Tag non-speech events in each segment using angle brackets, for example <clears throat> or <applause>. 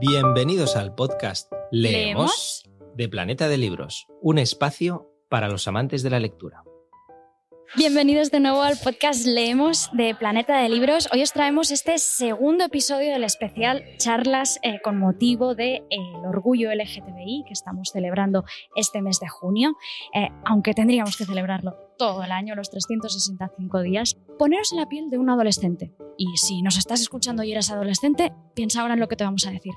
Bienvenidos al podcast Leemos de Planeta de Libros, un espacio para los amantes de la lectura. Bienvenidos de nuevo al podcast Leemos de Planeta de Libros. Hoy os traemos este segundo episodio del especial Charlas eh, con motivo del de, el orgullo LGTBI que estamos celebrando este mes de junio, eh, aunque tendríamos que celebrarlo todo el año, los 365 días. Poneros en la piel de un adolescente. Y si nos estás escuchando y eres adolescente, piensa ahora en lo que te vamos a decir.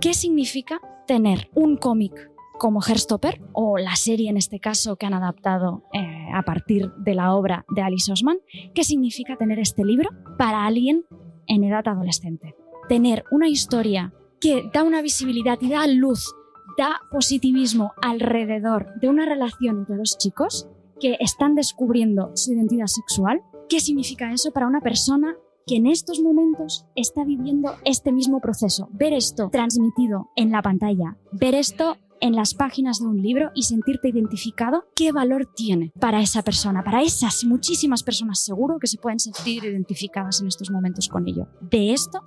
¿Qué significa tener un cómic como Herstopper, o la serie en este caso que han adaptado eh, a partir de la obra de Alice Osman, ¿qué significa tener este libro para alguien en edad adolescente? Tener una historia que da una visibilidad y da luz, da positivismo alrededor de una relación entre dos chicos que están descubriendo su identidad sexual. ¿Qué significa eso para una persona que en estos momentos está viviendo este mismo proceso? Ver esto transmitido en la pantalla, ver esto en las páginas de un libro y sentirte identificado, ¿qué valor tiene para esa persona? Para esas muchísimas personas seguro que se pueden sentir identificadas en estos momentos con ello. De esto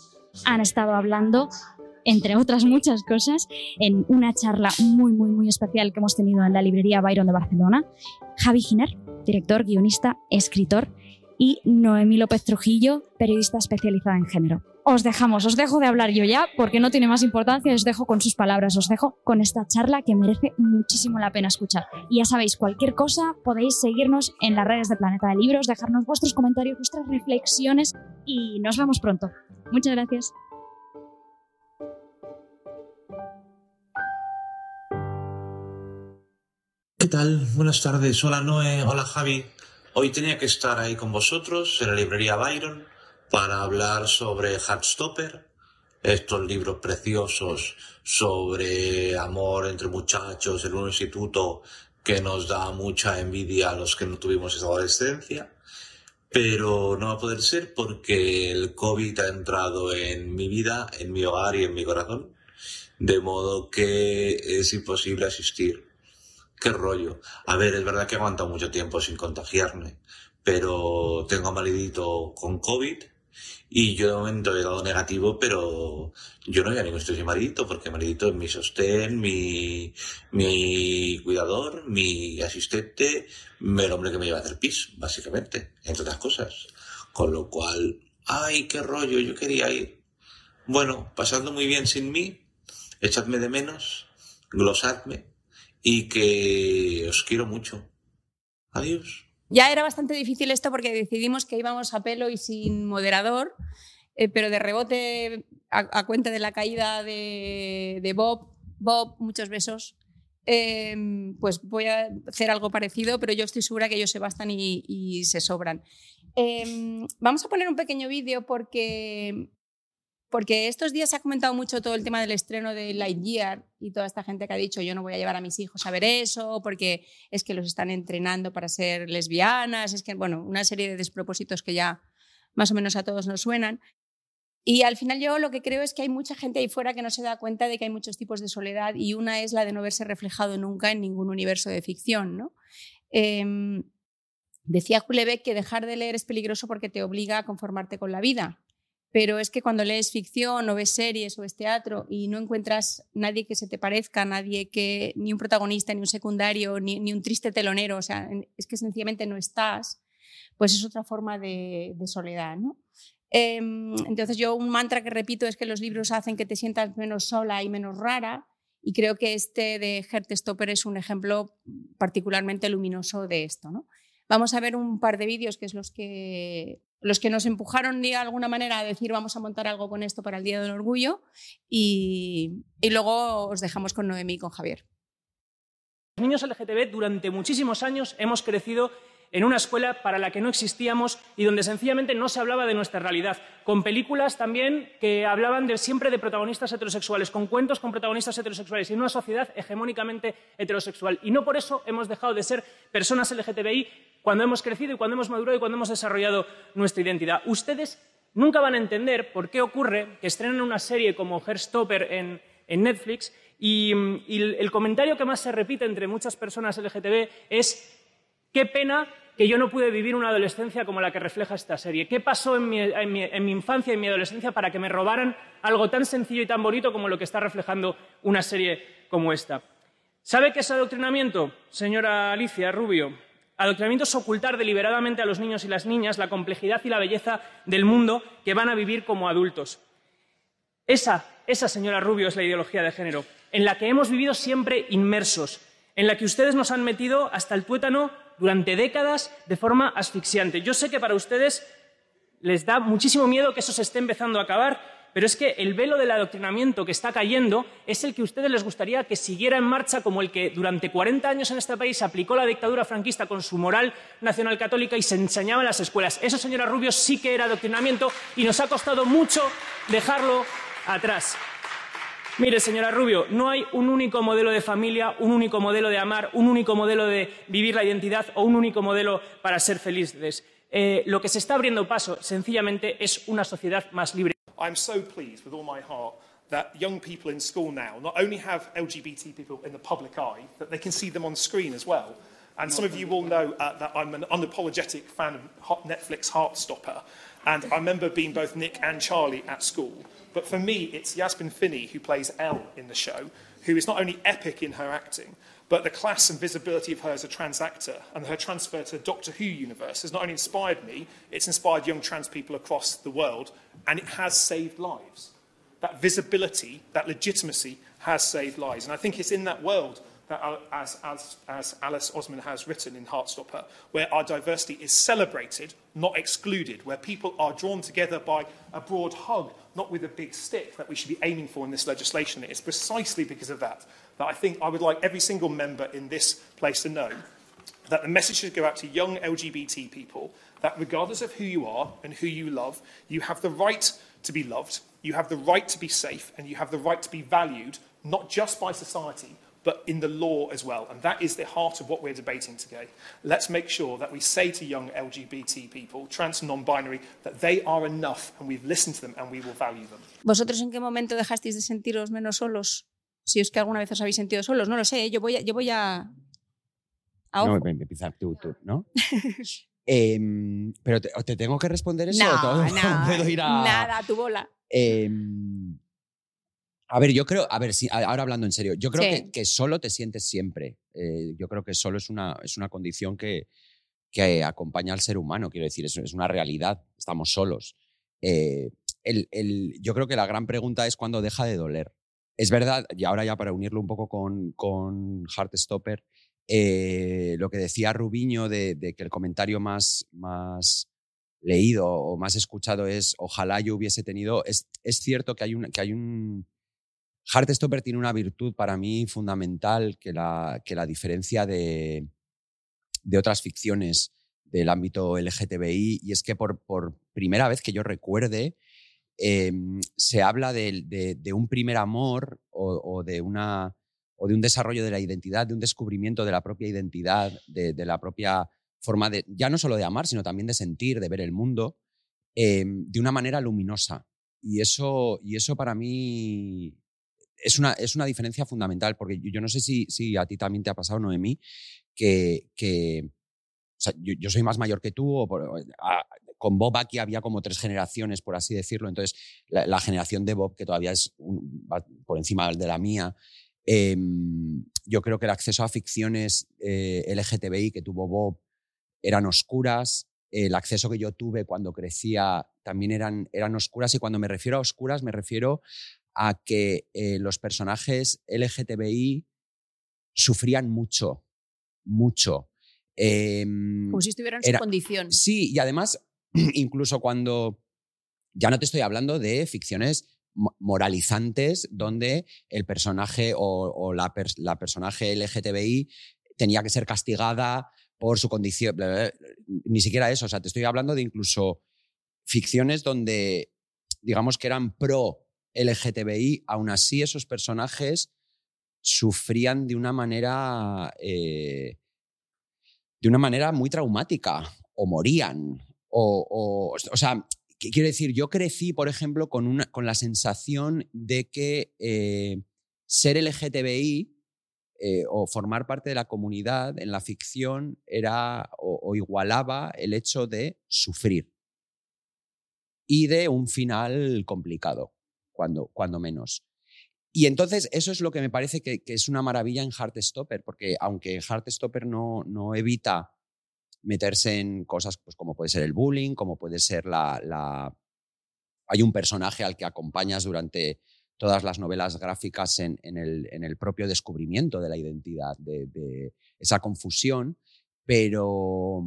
han estado hablando entre otras muchas cosas, en una charla muy, muy, muy especial que hemos tenido en la librería Byron de Barcelona. Javi Giner, director, guionista, escritor, y Noemí López Trujillo, periodista especializada en género. Os dejamos, os dejo de hablar yo ya porque no tiene más importancia, os dejo con sus palabras, os dejo con esta charla que merece muchísimo la pena escuchar. Y ya sabéis, cualquier cosa podéis seguirnos en las redes de Planeta de Libros, dejarnos vuestros comentarios, vuestras reflexiones y nos vemos pronto. Muchas gracias. ¿Qué tal? Buenas tardes. Hola Noé, hola Javi. Hoy tenía que estar ahí con vosotros en la librería Byron para hablar sobre Heartstopper, estos libros preciosos sobre amor entre muchachos en un instituto que nos da mucha envidia a los que no tuvimos esa adolescencia. Pero no va a poder ser porque el COVID ha entrado en mi vida, en mi hogar y en mi corazón. De modo que es imposible asistir qué rollo. A ver, es verdad que he aguantado mucho tiempo sin contagiarme, pero tengo a maridito con COVID y yo de momento he dado negativo, pero yo no voy a ningún estudio maridito porque maridito es mi sostén, mi, mi cuidador, mi asistente, el hombre que me lleva a hacer pis, básicamente, entre otras cosas. Con lo cual, ay, qué rollo, yo quería ir. Bueno, pasando muy bien sin mí, echadme de menos, glosadme, y que os quiero mucho. Adiós. Ya era bastante difícil esto porque decidimos que íbamos a pelo y sin moderador, eh, pero de rebote, a, cuenta de la caída de, Bob, Bob, muchos besos, em, pues voy a hacer algo parecido, pero yo estoy segura que ellos se bastan y, se sobran. Em, vamos a poner un pequeño vídeo porque porque estos días se ha comentado mucho todo el tema del estreno de Lightyear y toda esta gente que ha dicho yo no voy a llevar a mis hijos a ver eso porque es que los están entrenando para ser lesbianas, es que, bueno, una serie de despropósitos que ya más o menos a todos nos suenan. Y al final yo lo que creo es que hay mucha gente ahí fuera que no se da cuenta de que hay muchos tipos de soledad y una es la de no verse reflejado nunca en ningún universo de ficción. ¿no? Eh, decía Julebeck que dejar de leer es peligroso porque te obliga a conformarte con la vida pero es que cuando lees ficción o ves series o ves teatro y no encuentras nadie que se te parezca, nadie que, ni un protagonista, ni un secundario, ni, un triste telonero, o sea, es que sencillamente no estás, pues es otra forma de, soledad, ¿no? Em, entonces yo un mantra que repito es que los libros hacen que te sientas menos sola y menos rara y creo que este de Gert Stopper es un ejemplo particularmente luminoso de esto, ¿no? Vamos a ver un par de vídeos que es los que los que nos empujaron de alguna manera a decir vamos a montar algo con esto para el Día del Orgullo y, y luego os dejamos con Noemí y con Javier. Los niños LGTB durante muchísimos años hemos crecido en una escuela para la que no existíamos y donde sencillamente no se hablaba de nuestra realidad, con películas también que hablaban de, siempre de protagonistas heterosexuales, con cuentos con protagonistas heterosexuales y en una sociedad hegemónicamente heterosexual. Y no por eso hemos dejado de ser personas LGTBI cuando hemos crecido y cuando hemos madurado y cuando hemos desarrollado nuestra identidad. Ustedes nunca van a entender por qué ocurre que estrenen una serie como Herstopper en, en Netflix y, y el comentario que más se repite entre muchas personas LGTB es Qué pena que yo no pude vivir una adolescencia como la que refleja esta serie. ¿Qué pasó en mi, infancia y en mi adolescencia para que me robaran algo tan sencillo y tan bonito como lo que está reflejando una serie como esta? ¿Sabe qué es adoctrinamiento, señora Alicia Rubio? Adoctrinamiento es ocultar deliberadamente a los niños y las niñas la complejidad y la belleza del mundo que van a vivir como adultos. Esa, esa, señora Rubio, es la ideología de género, en la que hemos vivido siempre inmersos, en la que ustedes nos han metido hasta el tuétano durante décadas de forma asfixiante. Yo sé que para ustedes les da muchísimo miedo que eso se esté empezando a acabar, pero es que el velo del adoctrinamiento que está cayendo es el que a ustedes les gustaría que siguiera en marcha como el que durante 40 años en este país aplicó la dictadura franquista con su moral nacional católica y se enseñaba en las escuelas. Eso, señora Rubio, sí que era adoctrinamiento y nos ha costado mucho dejarlo atrás. Mire, señora Rubio, no hay un único modelo de familia, un único modelo de amar, un único modelo de vivir la identidad o un único modelo para ser felices. Eh, lo que se está abriendo paso, sencillamente, es una sociedad más libre. I'm so pleased with all my heart that young people in school now not only have LGBT people in the public eye, that they can see them on screen as well. And some of you will know uh, that I'm an unapologetic fan of Netflix Heartstopper. And I remember being both Nick and Charlie at school. But for me, it's Yasmin Finney who plays Elle in the show, who is not only epic in her acting, but the class and visibility of her as a trans actor and her transfer to the Doctor Who universe has not only inspired me, it's inspired young trans people across the world, and it has saved lives. That visibility, that legitimacy has saved lives. And I think it's in that world that, as, as, as Alice Osman has written in Heartstopper, where our diversity is celebrated, not excluded, where people are drawn together by a broad hug, not with a big stick that we should be aiming for in this legislation. It's precisely because of that that I think I would like every single member in this place to know that the message should go out to young LGBT people that regardless of who you are and who you love, you have the right to be loved, you have the right to be safe, and you have the right to be valued, not just by society, but in the law as well. And that is the heart of what we're debating today. Let's make sure that we say to young LGBT people, trans and non-binary, that they are enough and we've listened to them and we will value them. ¿Vosotros en qué momento dejasteis de sentiros menos solos? Si es que alguna vez os habéis sentido solos, no lo sé. ¿eh? Yo voy a. Yo voy a, a no, empezar tú, tú, ¿no? <laughs> eh, pero te, te, tengo que responder eso. No, todo, no, <laughs> puedo ir a, nada, tu bola. Eh, a ver, yo creo, a ver, si, ahora hablando en serio, yo creo Sí. que, que solo te sientes siempre. Eh, yo creo que solo es una, es una condición que, que acompaña al ser humano, quiero decir, es, es una realidad, estamos solos. Eh, el- el- yo creo que la gran pregunta es cuándo deja de doler. Es verdad, y ahora ya para unirlo un poco con, con Heartstopper, eh, lo que decía Rubiño de, de que el comentario más, más leído o más escuchado es ojalá yo hubiese tenido, es, es cierto que hay un... Que hay un Heartstopper tiene una virtud para mí fundamental que la, que la diferencia de, de otras ficciones del ámbito LGTBI y es que por, por primera vez que yo recuerde eh, se habla de, de- un primer amor o, de una, o de un desarrollo de la identidad, de un descubrimiento de la propia identidad, de, la propia forma de, ya no solo de amar, sino también de sentir, de ver el mundo, eh, de una manera luminosa. Y eso, y eso para mí es una, es una diferencia fundamental, porque yo, no sé si, si a ti también te ha pasado, Noemí, que, que o sea, yo, yo soy más mayor que tú, o por- a- con Bob aquí había como tres generaciones, por así decirlo, entonces la, generación de Bob, que todavía es por encima de la mía, em, yo creo que el acceso a ficciones eh, LGTBI que tuvo Bob eran oscuras, el acceso que yo tuve cuando crecía también eran, eran oscuras, y cuando me refiero a oscuras me refiero a que eh, los personajes LGTBI sufrían mucho, mucho. Em, Como si estuvieran en su condición. Sí, y además, <clears throat> incluso cuando ya no te estoy hablando de ficciones mo- moralizantes donde el personaje o, o la, la personaje LGTBI tenía que ser castigada por su condición. bla, bla, bla. Ni siquiera eso. O sea, te estoy hablando de incluso ficciones donde, digamos que eran pro LGTBI, aún así esos personajes sufrían de una manera. eh, de una manera muy traumática, o morían, o, o, o sea, qu- quiero decir, yo crecí, por ejemplo, con, una, con la sensación de que eh, ser LGTBI eh, o formar parte de la comunidad en la ficción era o, igualaba el hecho de sufrir y de un final complicado, cuando, cuando menos. Y entonces eso es lo que me parece que, es una maravilla en Heartstopper, porque aunque Heartstopper no, no evita meterse en cosas pues, como puede ser el bullying, como puede ser la. Hay un personaje al que acompañas durante todas las novelas gráficas en, el, propio descubrimiento de la identidad, de, esa confusión, pero,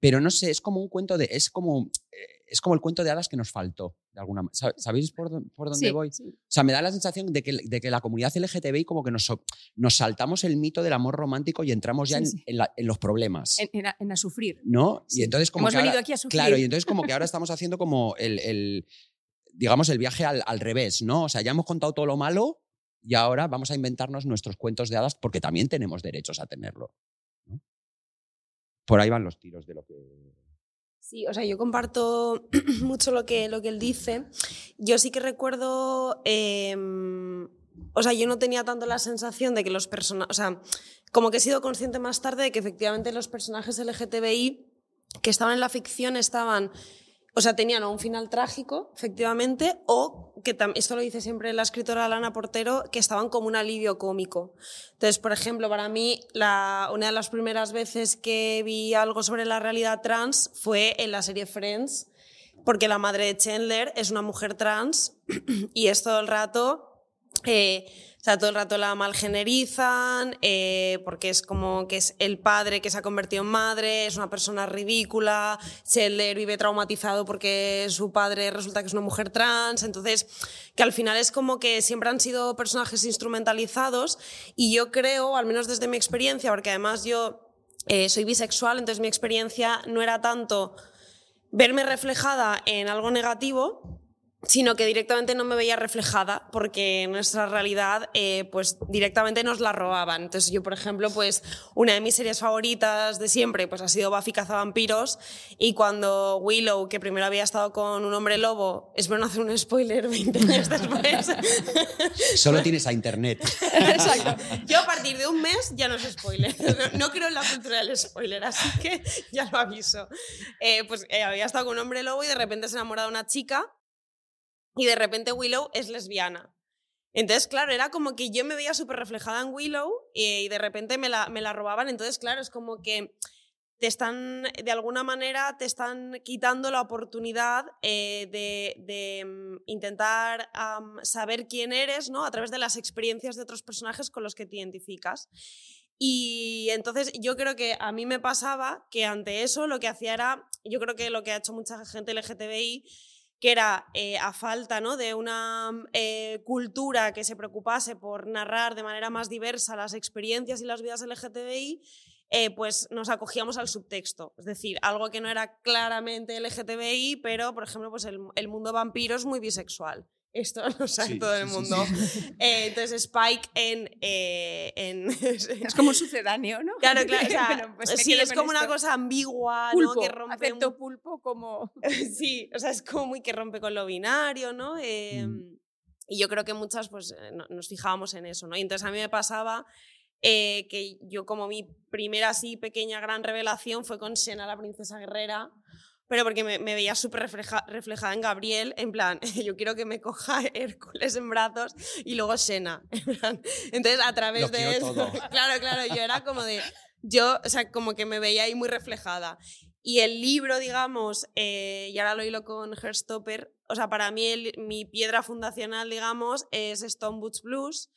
pero no sé, es como un cuento de, es como, eh, es como el cuento de hadas que nos faltó, de alguna ¿Sabéis por, dónde voy? O sea, me da la sensación de que, de que la comunidad LGTBI como que nos, nos saltamos el mito del amor romántico y entramos ya en, los problemas. En, a, sufrir. ¿No? Y entonces como Hemos venido aquí a sufrir. Claro, y entonces como que ahora <laughs> estamos haciendo como el digamos, el viaje al, revés, ¿no? O sea, ya hemos contado todo lo malo y ahora vamos a inventarnos nuestros cuentos de hadas porque también tenemos derechos a tenerlo. Por ahí van los tiros de lo que... Sí, o sea, yo comparto <clears throat> mucho lo que, lo que él dice. Yo sí que recuerdo, em, o sea, yo no tenía tanto la sensación de que los personajes, o sea, como que he sido consciente más tarde de que efectivamente los personajes LGTBI que estaban en la ficción estaban o sea, tenían un final trágico, efectivamente, o que esto lo dice siempre la escritora Lana Portero, que estaban como un alivio cómico. Entonces, por ejemplo, para mí, la, una de las primeras veces que vi algo sobre la realidad trans fue en la serie Friends, porque la madre de Chandler es una mujer trans <clears throat> y es todo el rato... Eh, o sea, todo el rato la malgenerizan, eh, porque es como que es el padre que se ha convertido en madre, es una persona ridícula, Scheller vive traumatizado porque su padre resulta que es una mujer trans, entonces que al final es como que siempre han sido personajes instrumentalizados y yo creo, al menos desde mi experiencia, porque además yo eh, soy bisexual, entonces mi experiencia no era tanto verme reflejada en algo negativo, sino que directamente no me veía reflejada porque nuestra realidad eh, pues directamente nos la robaban. Entonces yo, por ejemplo, pues una de mis series favoritas de siempre pues ha sido Buffy cazavampiros y cuando Willow, que primero había estado con un hombre lobo, es bueno hacer un spoiler <laughs> 20 años después. <laughs> Solo tienes a internet. <laughs> Exacto. Yo a partir de un mes ya no es spoiler. No creo en la cultura del spoiler, así que ya lo aviso. Eh, pues eh, había estado con un hombre lobo y de repente se enamora de una chica y de repente Willow es lesbiana. Entonces, claro, era como que yo me veía súper reflejada en Willow y, de repente me la, me la robaban. Entonces, claro, es como que te están, de alguna manera, te están quitando la oportunidad eh, de, mm, intentar saber quién eres, ¿no? A través de las experiencias de otros personajes con los que te identificas. Y entonces yo creo que a mí me pasaba que ante eso lo que hacía era, yo creo que lo que ha hecho mucha gente LGTBI que era eh, a falta ¿no? de una eh, cultura que se preocupase por narrar de manera más diversa las experiencias y las vidas LGTBI, eh, pues nos acogíamos al subtexto. Es decir, algo que no era claramente LGTBI, pero, por ejemplo, pues el, el mundo vampiro es muy bisexual. Esto <laughs> lo sabe todo el mundo. Eh, entonces, Spike en, eh, <laughs> es como un sucedáneo, ¿no? Claro, claro. <laughs> Pues sí, es como una cosa ambigua, ¿no? Que rompe. Acepto pulpo como. sí, o sea, es como muy que rompe con lo binario, ¿no? Mm. Em, y yo creo que muchas, pues, eh, nos fijábamos en eso, ¿no? Y entonces a mí me pasaba. que yo como mi primera así pequeña gran revelación fue con Sena, la princesa guerrera, pero porque me, veía súper reflejada en Gabriel, en plan, <laughs> yo quiero que me coja <laughs> Hércules en brazos y luego Sena. <laughs> Entonces, a través de eso, claro, claro, yo era como de, yo, o sea, como que me veía ahí muy reflejada. Y el libro, digamos, eh, y ahora lo hilo con Herstopper, o sea, para mí mi piedra fundacional, digamos, es Stone Boots Blues,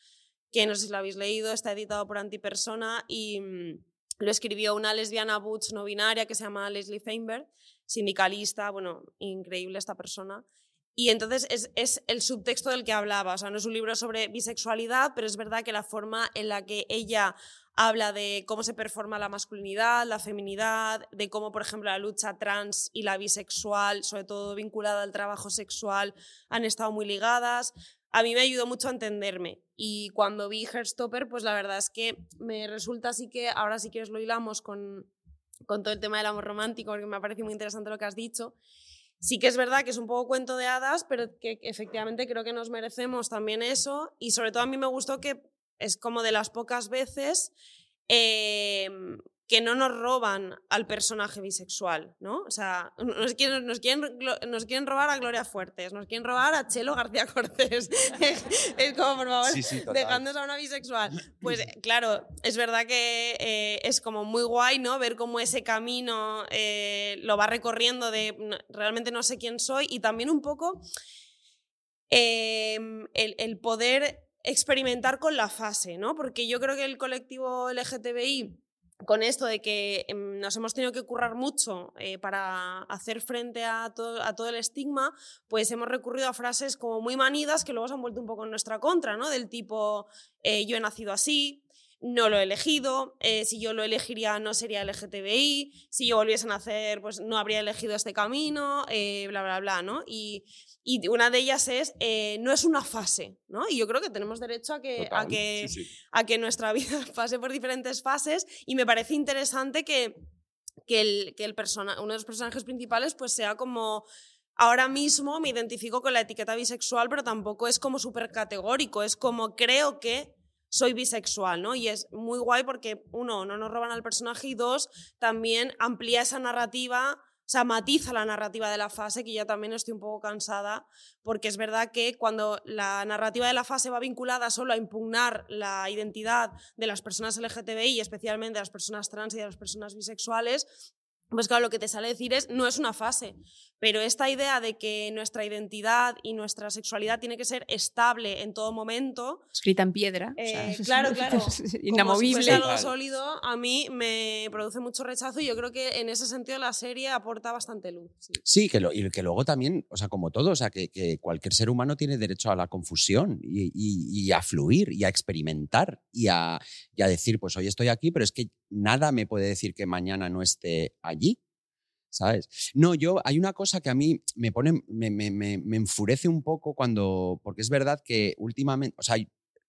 que no sé si lo habéis leído, está editado por Antipersona y mm, lo escribió una lesbiana butch no binaria que se llama Leslie Feinberg sindicalista, bueno, increíble esta persona. Y entonces es, es, el subtexto del que hablaba, o sea, no es un libro sobre bisexualidad, pero es verdad que la forma en la que ella habla de cómo se performa la masculinidad, la feminidad, de cómo, por ejemplo, la lucha trans y la bisexual, sobre todo vinculada al trabajo sexual, han estado muy ligadas. A mí me ayudó mucho a entenderme. Y cuando vi Herstopper, pues la verdad es que me resulta así que, ahora sí que os lo hilamos con, con todo el tema del amor romántico, porque me ha parecido muy interesante lo que has dicho. Sí que es verdad que es un poco cuento de hadas, pero que efectivamente creo que nos merecemos también eso. Y sobre todo a mí me gustó que es como de las pocas veces em, que no nos roban al personaje bisexual, ¿no? O sea, nos quieren, nos quieren, glo- nos quieren robar a Gloria Fuertes, nos quieren robar a Chelo García Cortés. <laughs> es como, por favor, Sí, dejándose a una bisexual. Pues claro, es verdad que eh, es como muy guay, ¿no? Ver cómo ese camino eh, lo va recorriendo de "No, realmente no sé quién soy y también un poco eh, el, el poder experimentar con la fase, ¿no? Porque yo creo que el colectivo LGTBI con esto de que em, nos hemos tenido que currar mucho eh, para hacer frente a todo, el estigma, pues hemos recurrido a frases como muy manidas que luego se han vuelto un poco en nuestra contra, ¿no? Del tipo, eh, yo he nacido así, no lo he elegido, eh, si yo lo elegiría no sería LGTBI, si yo volviese a nacer pues no habría elegido este camino, eh, bla, bla, bla, ¿no? Y, y una de ellas es, eh, no es una fase, ¿no? Y yo creo que tenemos derecho a que, a que, sí, sí. a que nuestra <laughs> vida pase por diferentes fases y me parece interesante que, que, el, que el persona, uno de los personajes principales pues sea como... Ahora mismo me identifico con la etiqueta bisexual, pero tampoco es como súper categórico, es como creo que soy bisexual, ¿no? Y es muy guay porque, uno, no nos roban al personaje y dos, también amplía esa narrativa, o sea, matiza la narrativa de la fase, que ya también estoy un poco cansada, porque es verdad que cuando la narrativa de la fase va vinculada solo a impugnar la identidad de las personas LGTBI, especialmente de las personas trans y de las personas bisexuales, pues claro, lo que te sale decir es, no es una fase, pero esta idea de que nuestra identidad y nuestra sexualidad tiene que ser estable en todo momento, Escrita en piedra. o eh, sea, <laughs> claro, claro. <laughs> es Como si Inamovible. algo sólido, a mí me produce mucho rechazo y yo creo que en ese sentido la serie aporta bastante luz. sí. Sí, que, lo- y que luego también, o sea, como todo, o sea, que, que cualquier ser humano tiene derecho a la confusión y, y- y a fluir y a experimentar y a, y a decir, pues hoy estoy aquí, pero es que nada me puede decir que mañana no esté allí. ¿Sabes? No, yo, hay una cosa que a mí me pone, me, me- me- me enfurece un poco cuando, porque es verdad que últimamente, o sea,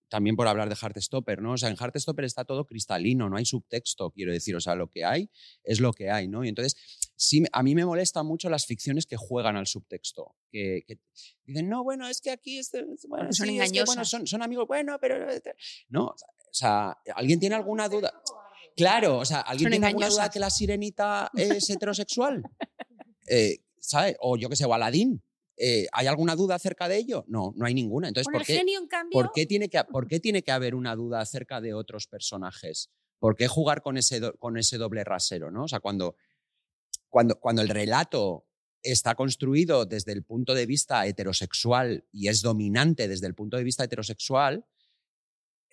también por hablar de Heartstopper, ¿no? O sea, en Heartstopper está todo cristalino, no hay subtexto, quiero decir, o sea, lo que hay es lo que hay, ¿no? Y entonces, sí, a mí me molestan mucho las ficciones que juegan al subtexto, que, que dicen, no, bueno, es que aquí, este- bueno, Son sí, es que, bueno, son, son amigos, bueno, pero... este", No, o sea, ¿alguien tiene alguna duda? Claro, o sea, ¿alguien Son tiene alguna duda que la sirenita <laughs> es heterosexual? Eh, ¿Sabes? O yo qué sé, o Aladín. Eh, ¿Hay alguna duda acerca de ello? No, no hay ninguna. Entonces, Con ¿por el qué, genio, en cambio, ¿por, qué tiene que, ¿por qué tiene que haber una duda acerca de otros personajes? ¿Por qué jugar con ese, do- con ese doble rasero? ¿no? O sea, cuando, cuando, cuando el relato está construido desde el punto de vista heterosexual y es dominante desde el punto de vista heterosexual,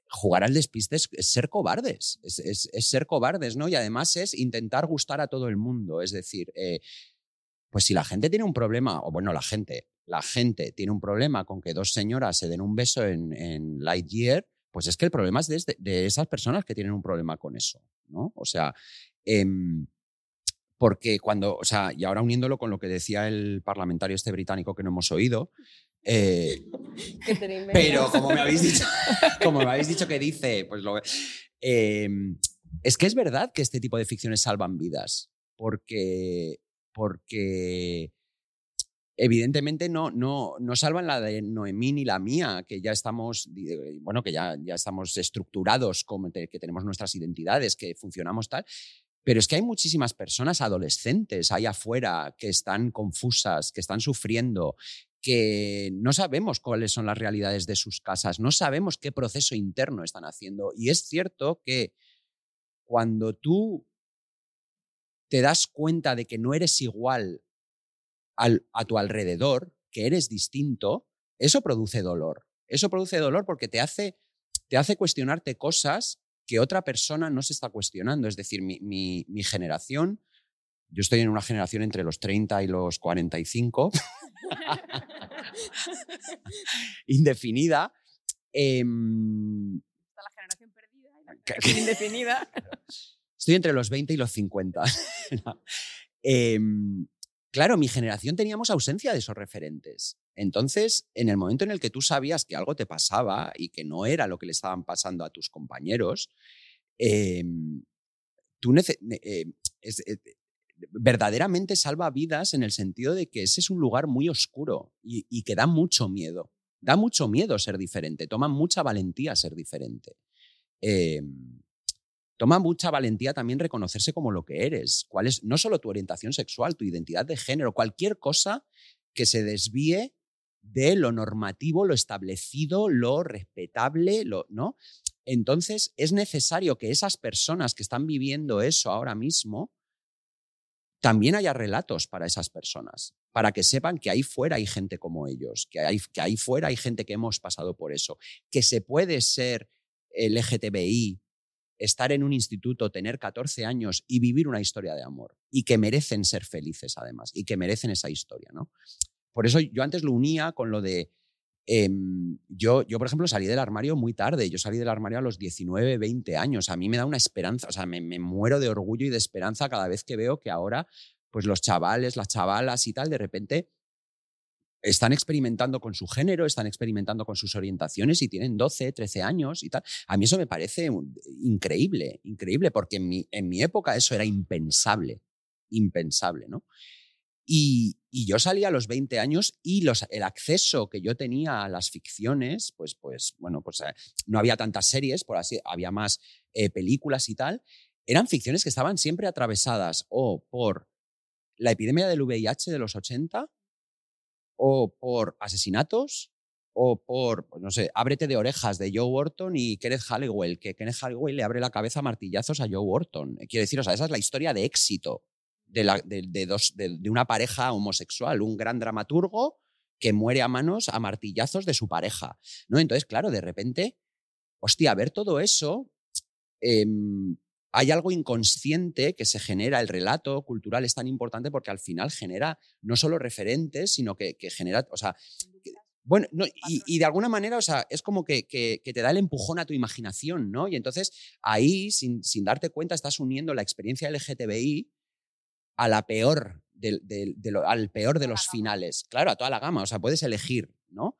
jugar al despiste es, ser cobardes, es, ser cobardes, ¿no? Y además es intentar gustar a todo el mundo. Es decir, eh, pues si la gente tiene un problema, o bueno, la gente, la gente tiene un problema con que dos señoras se den un beso en, en Lightyear, pues es que el problema es de, este- esas personas que tienen un problema con eso, ¿no? O sea, em, porque cuando, o sea, y ahora uniéndolo con lo que decía el parlamentario este británico que no hemos oído, eh, pero como me habéis dicho, <laughs> como me habéis dicho que dice, pues lo, eh, es que es verdad que este tipo de ficciones salvan vidas, porque, porque evidentemente no, no, no salvan la de Noemí ni la mía, que ya estamos, di- bueno, que ya, ya estamos estructurados, como te- que tenemos nuestras identidades, que funcionamos tal. Pero es que hay muchísimas personas adolescentes ahí afuera que están confusas, que están sufriendo, que no sabemos cuáles son las realidades de sus casas, no sabemos qué proceso interno están haciendo. Y es cierto que cuando tú te das cuenta de que no eres igual al- a tu alrededor, que eres distinto, eso produce dolor. Eso produce dolor porque te hace, te hace cuestionarte cosas que otra persona no se está cuestionando. Es decir, mi, mi- mi generación, yo estoy en una generación entre los 30 y los 45, <laughs> indefinida. em, está la generación perdida y la que- generación indefinida. <laughs> Estoy entre los 20 y los 50. <laughs> Em, claro, mi generación teníamos ausencia de esos referentes. Entonces, en el momento en el que tú sabías que algo te pasaba y que no era lo que le estaban pasando a tus compañeros, em, tú eh, es- eh, verdaderamente salva vidas en el sentido de que ese es un lugar muy oscuro y, y que da mucho miedo. Da mucho miedo ser diferente, toma mucha valentía ser diferente. eh, toma mucha valentía también reconocerse como lo que eres. Cuál es no solo tu orientación sexual, tu identidad de género, cualquier cosa que se desvíe de lo normativo, lo establecido, lo respetable, lo, ¿no? Entonces es necesario que esas personas que están viviendo eso ahora mismo también haya relatos para esas personas, para que sepan que ahí fuera hay gente como ellos, que, hay, que ahí fuera hay gente que hemos pasado por eso, que se puede ser LGTBI, estar en un instituto, tener 14 años y vivir una historia de amor, y que merecen ser felices además, y que merecen esa historia, ¿no? Por eso yo antes lo unía con lo de Em, yo, yo, por ejemplo, salí del armario muy tarde. Yo salí del armario a los 19, 20 años. A mí me da una esperanza, o sea, me, muero de orgullo y de esperanza cada vez que veo que ahora, pues los chavales, las chavalas y tal, de repente están experimentando con su género, están experimentando con sus orientaciones y tienen 12, 13 años y tal. A mí eso me parece increíble, increíble, porque en mi, en mi época eso era impensable, impensable, ¿no? Y, yo salí a los 20 años y los, el acceso que yo tenía a las ficciones, pues, pues bueno, pues eh, no había tantas series, por así, había más eh, películas y tal, eran ficciones que estaban siempre atravesadas o por la epidemia del VIH de los 80, o por asesinatos, o por, pues no sé, Ábrete de orejas de Joe Orton y Kenneth Halliwell, que Kenneth Halliwell le abre la cabeza a martillazos a Joe Orton. Quiero decir, o sea, esa es la historia de éxito de, dos, de, una pareja homosexual, un gran dramaturgo que muere a manos, a martillazos de su pareja. ¿no? Entonces, claro, de repente, hostia, ver todo eso, em, hay algo inconsciente que se genera, el relato cultural es tan importante porque al final genera no solo referentes, sino que, genera, o sea, bueno, y, de alguna manera, o sea, es como que, te da el empujón a tu imaginación, ¿no? Y entonces ahí, sin, sin darte cuenta, estás uniendo la experiencia LGTBI a la peor al peor de los finales. Claro, a toda la gama, o sea, puedes elegir, ¿no?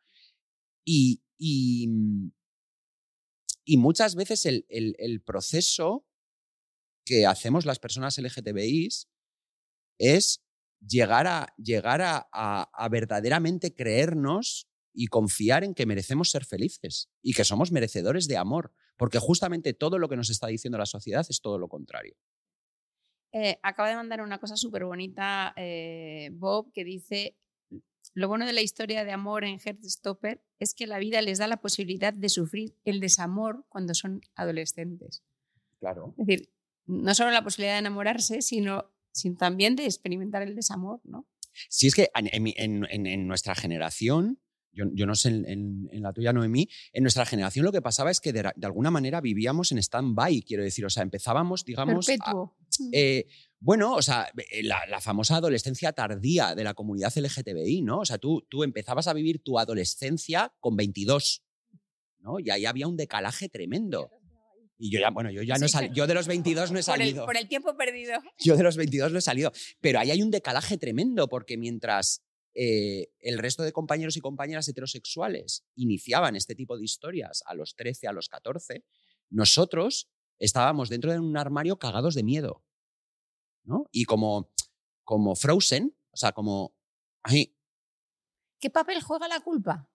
Y, y, mm, muchas veces el, proceso que hacemos las personas LGTBI es llegar, a, llegar a, verdaderamente creernos y confiar en que merecemos ser felices y que somos merecedores de amor, porque justamente todo lo que nos está diciendo la sociedad es todo lo contrario. Eh, acaba de mandar una cosa súper bonita eh, Bob que dice, lo bueno de la historia de amor en Heartstopper es que la vida les da la posibilidad de sufrir el desamor cuando son adolescentes. Claro. Es decir, no solo la posibilidad de enamorarse, sino, también de experimentar el desamor, ¿no? Sí, es que en nuestra generación yo, no sé en, la tuya, Noemí, en nuestra generación lo que pasaba es que de, alguna manera vivíamos en stand-by, quiero decir, o sea, empezábamos, digamos... Mm. Eh, bueno, o sea, eh, la, famosa adolescencia tardía de la comunidad LGTBI, ¿no? O sea, tú, tú empezabas a vivir tu adolescencia con 22, ¿no? Y ahí había un decalaje tremendo. Y yo ya, bueno, yo ya no he yo de los 22 no he salido. por el tiempo perdido. Yo de los 22 no he salido. Pero ahí hay un decalaje tremendo, porque mientras eh, el resto de compañeros y compañeras heterosexuales iniciaban este tipo de historias a los 13, a los 14, nosotros estábamos dentro de un armario cagados de miedo. ¿no? Y como, como Frozen, o sea, como... Ay, ¿Qué papel juega la culpa?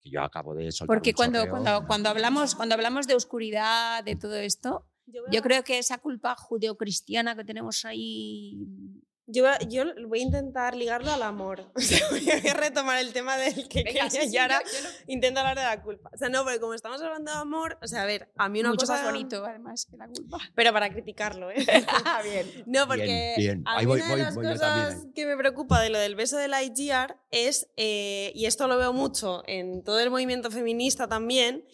Que yo acabo de soltar Porque cuando, cuando, cuando, hablamos, cuando hablamos de oscuridad, de todo esto, yo creo que esa culpa judeocristiana que tenemos ahí yo, yo, voy a intentar ligarlo al amor. <laughs> voy a retomar el tema del que Venga, sí, y ahora intento hablar de la culpa. O sea, no, porque como estamos hablando de amor, o sea, a ver, a mí una Mucho cosa... más bonito, además, que la culpa. <laughs> Pero para criticarlo, ¿eh? <laughs> Ah, bien. No, porque bien, a mí una de las cosas que me preocupa de lo del beso de la IGR es, eh, y esto lo veo mucho en todo el movimiento feminista también,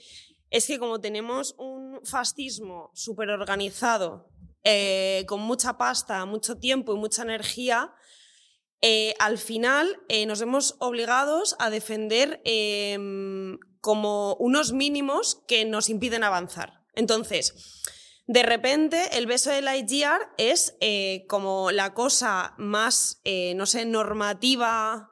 es que como tenemos un fascismo súper organizado eh, con mucha pasta, mucho tiempo y mucha energía, eh, al final eh, nos vemos obligados a defender em, como unos mínimos que nos impiden avanzar. Entonces, de repente, el beso del IGR es como la cosa más, no sé, normativa,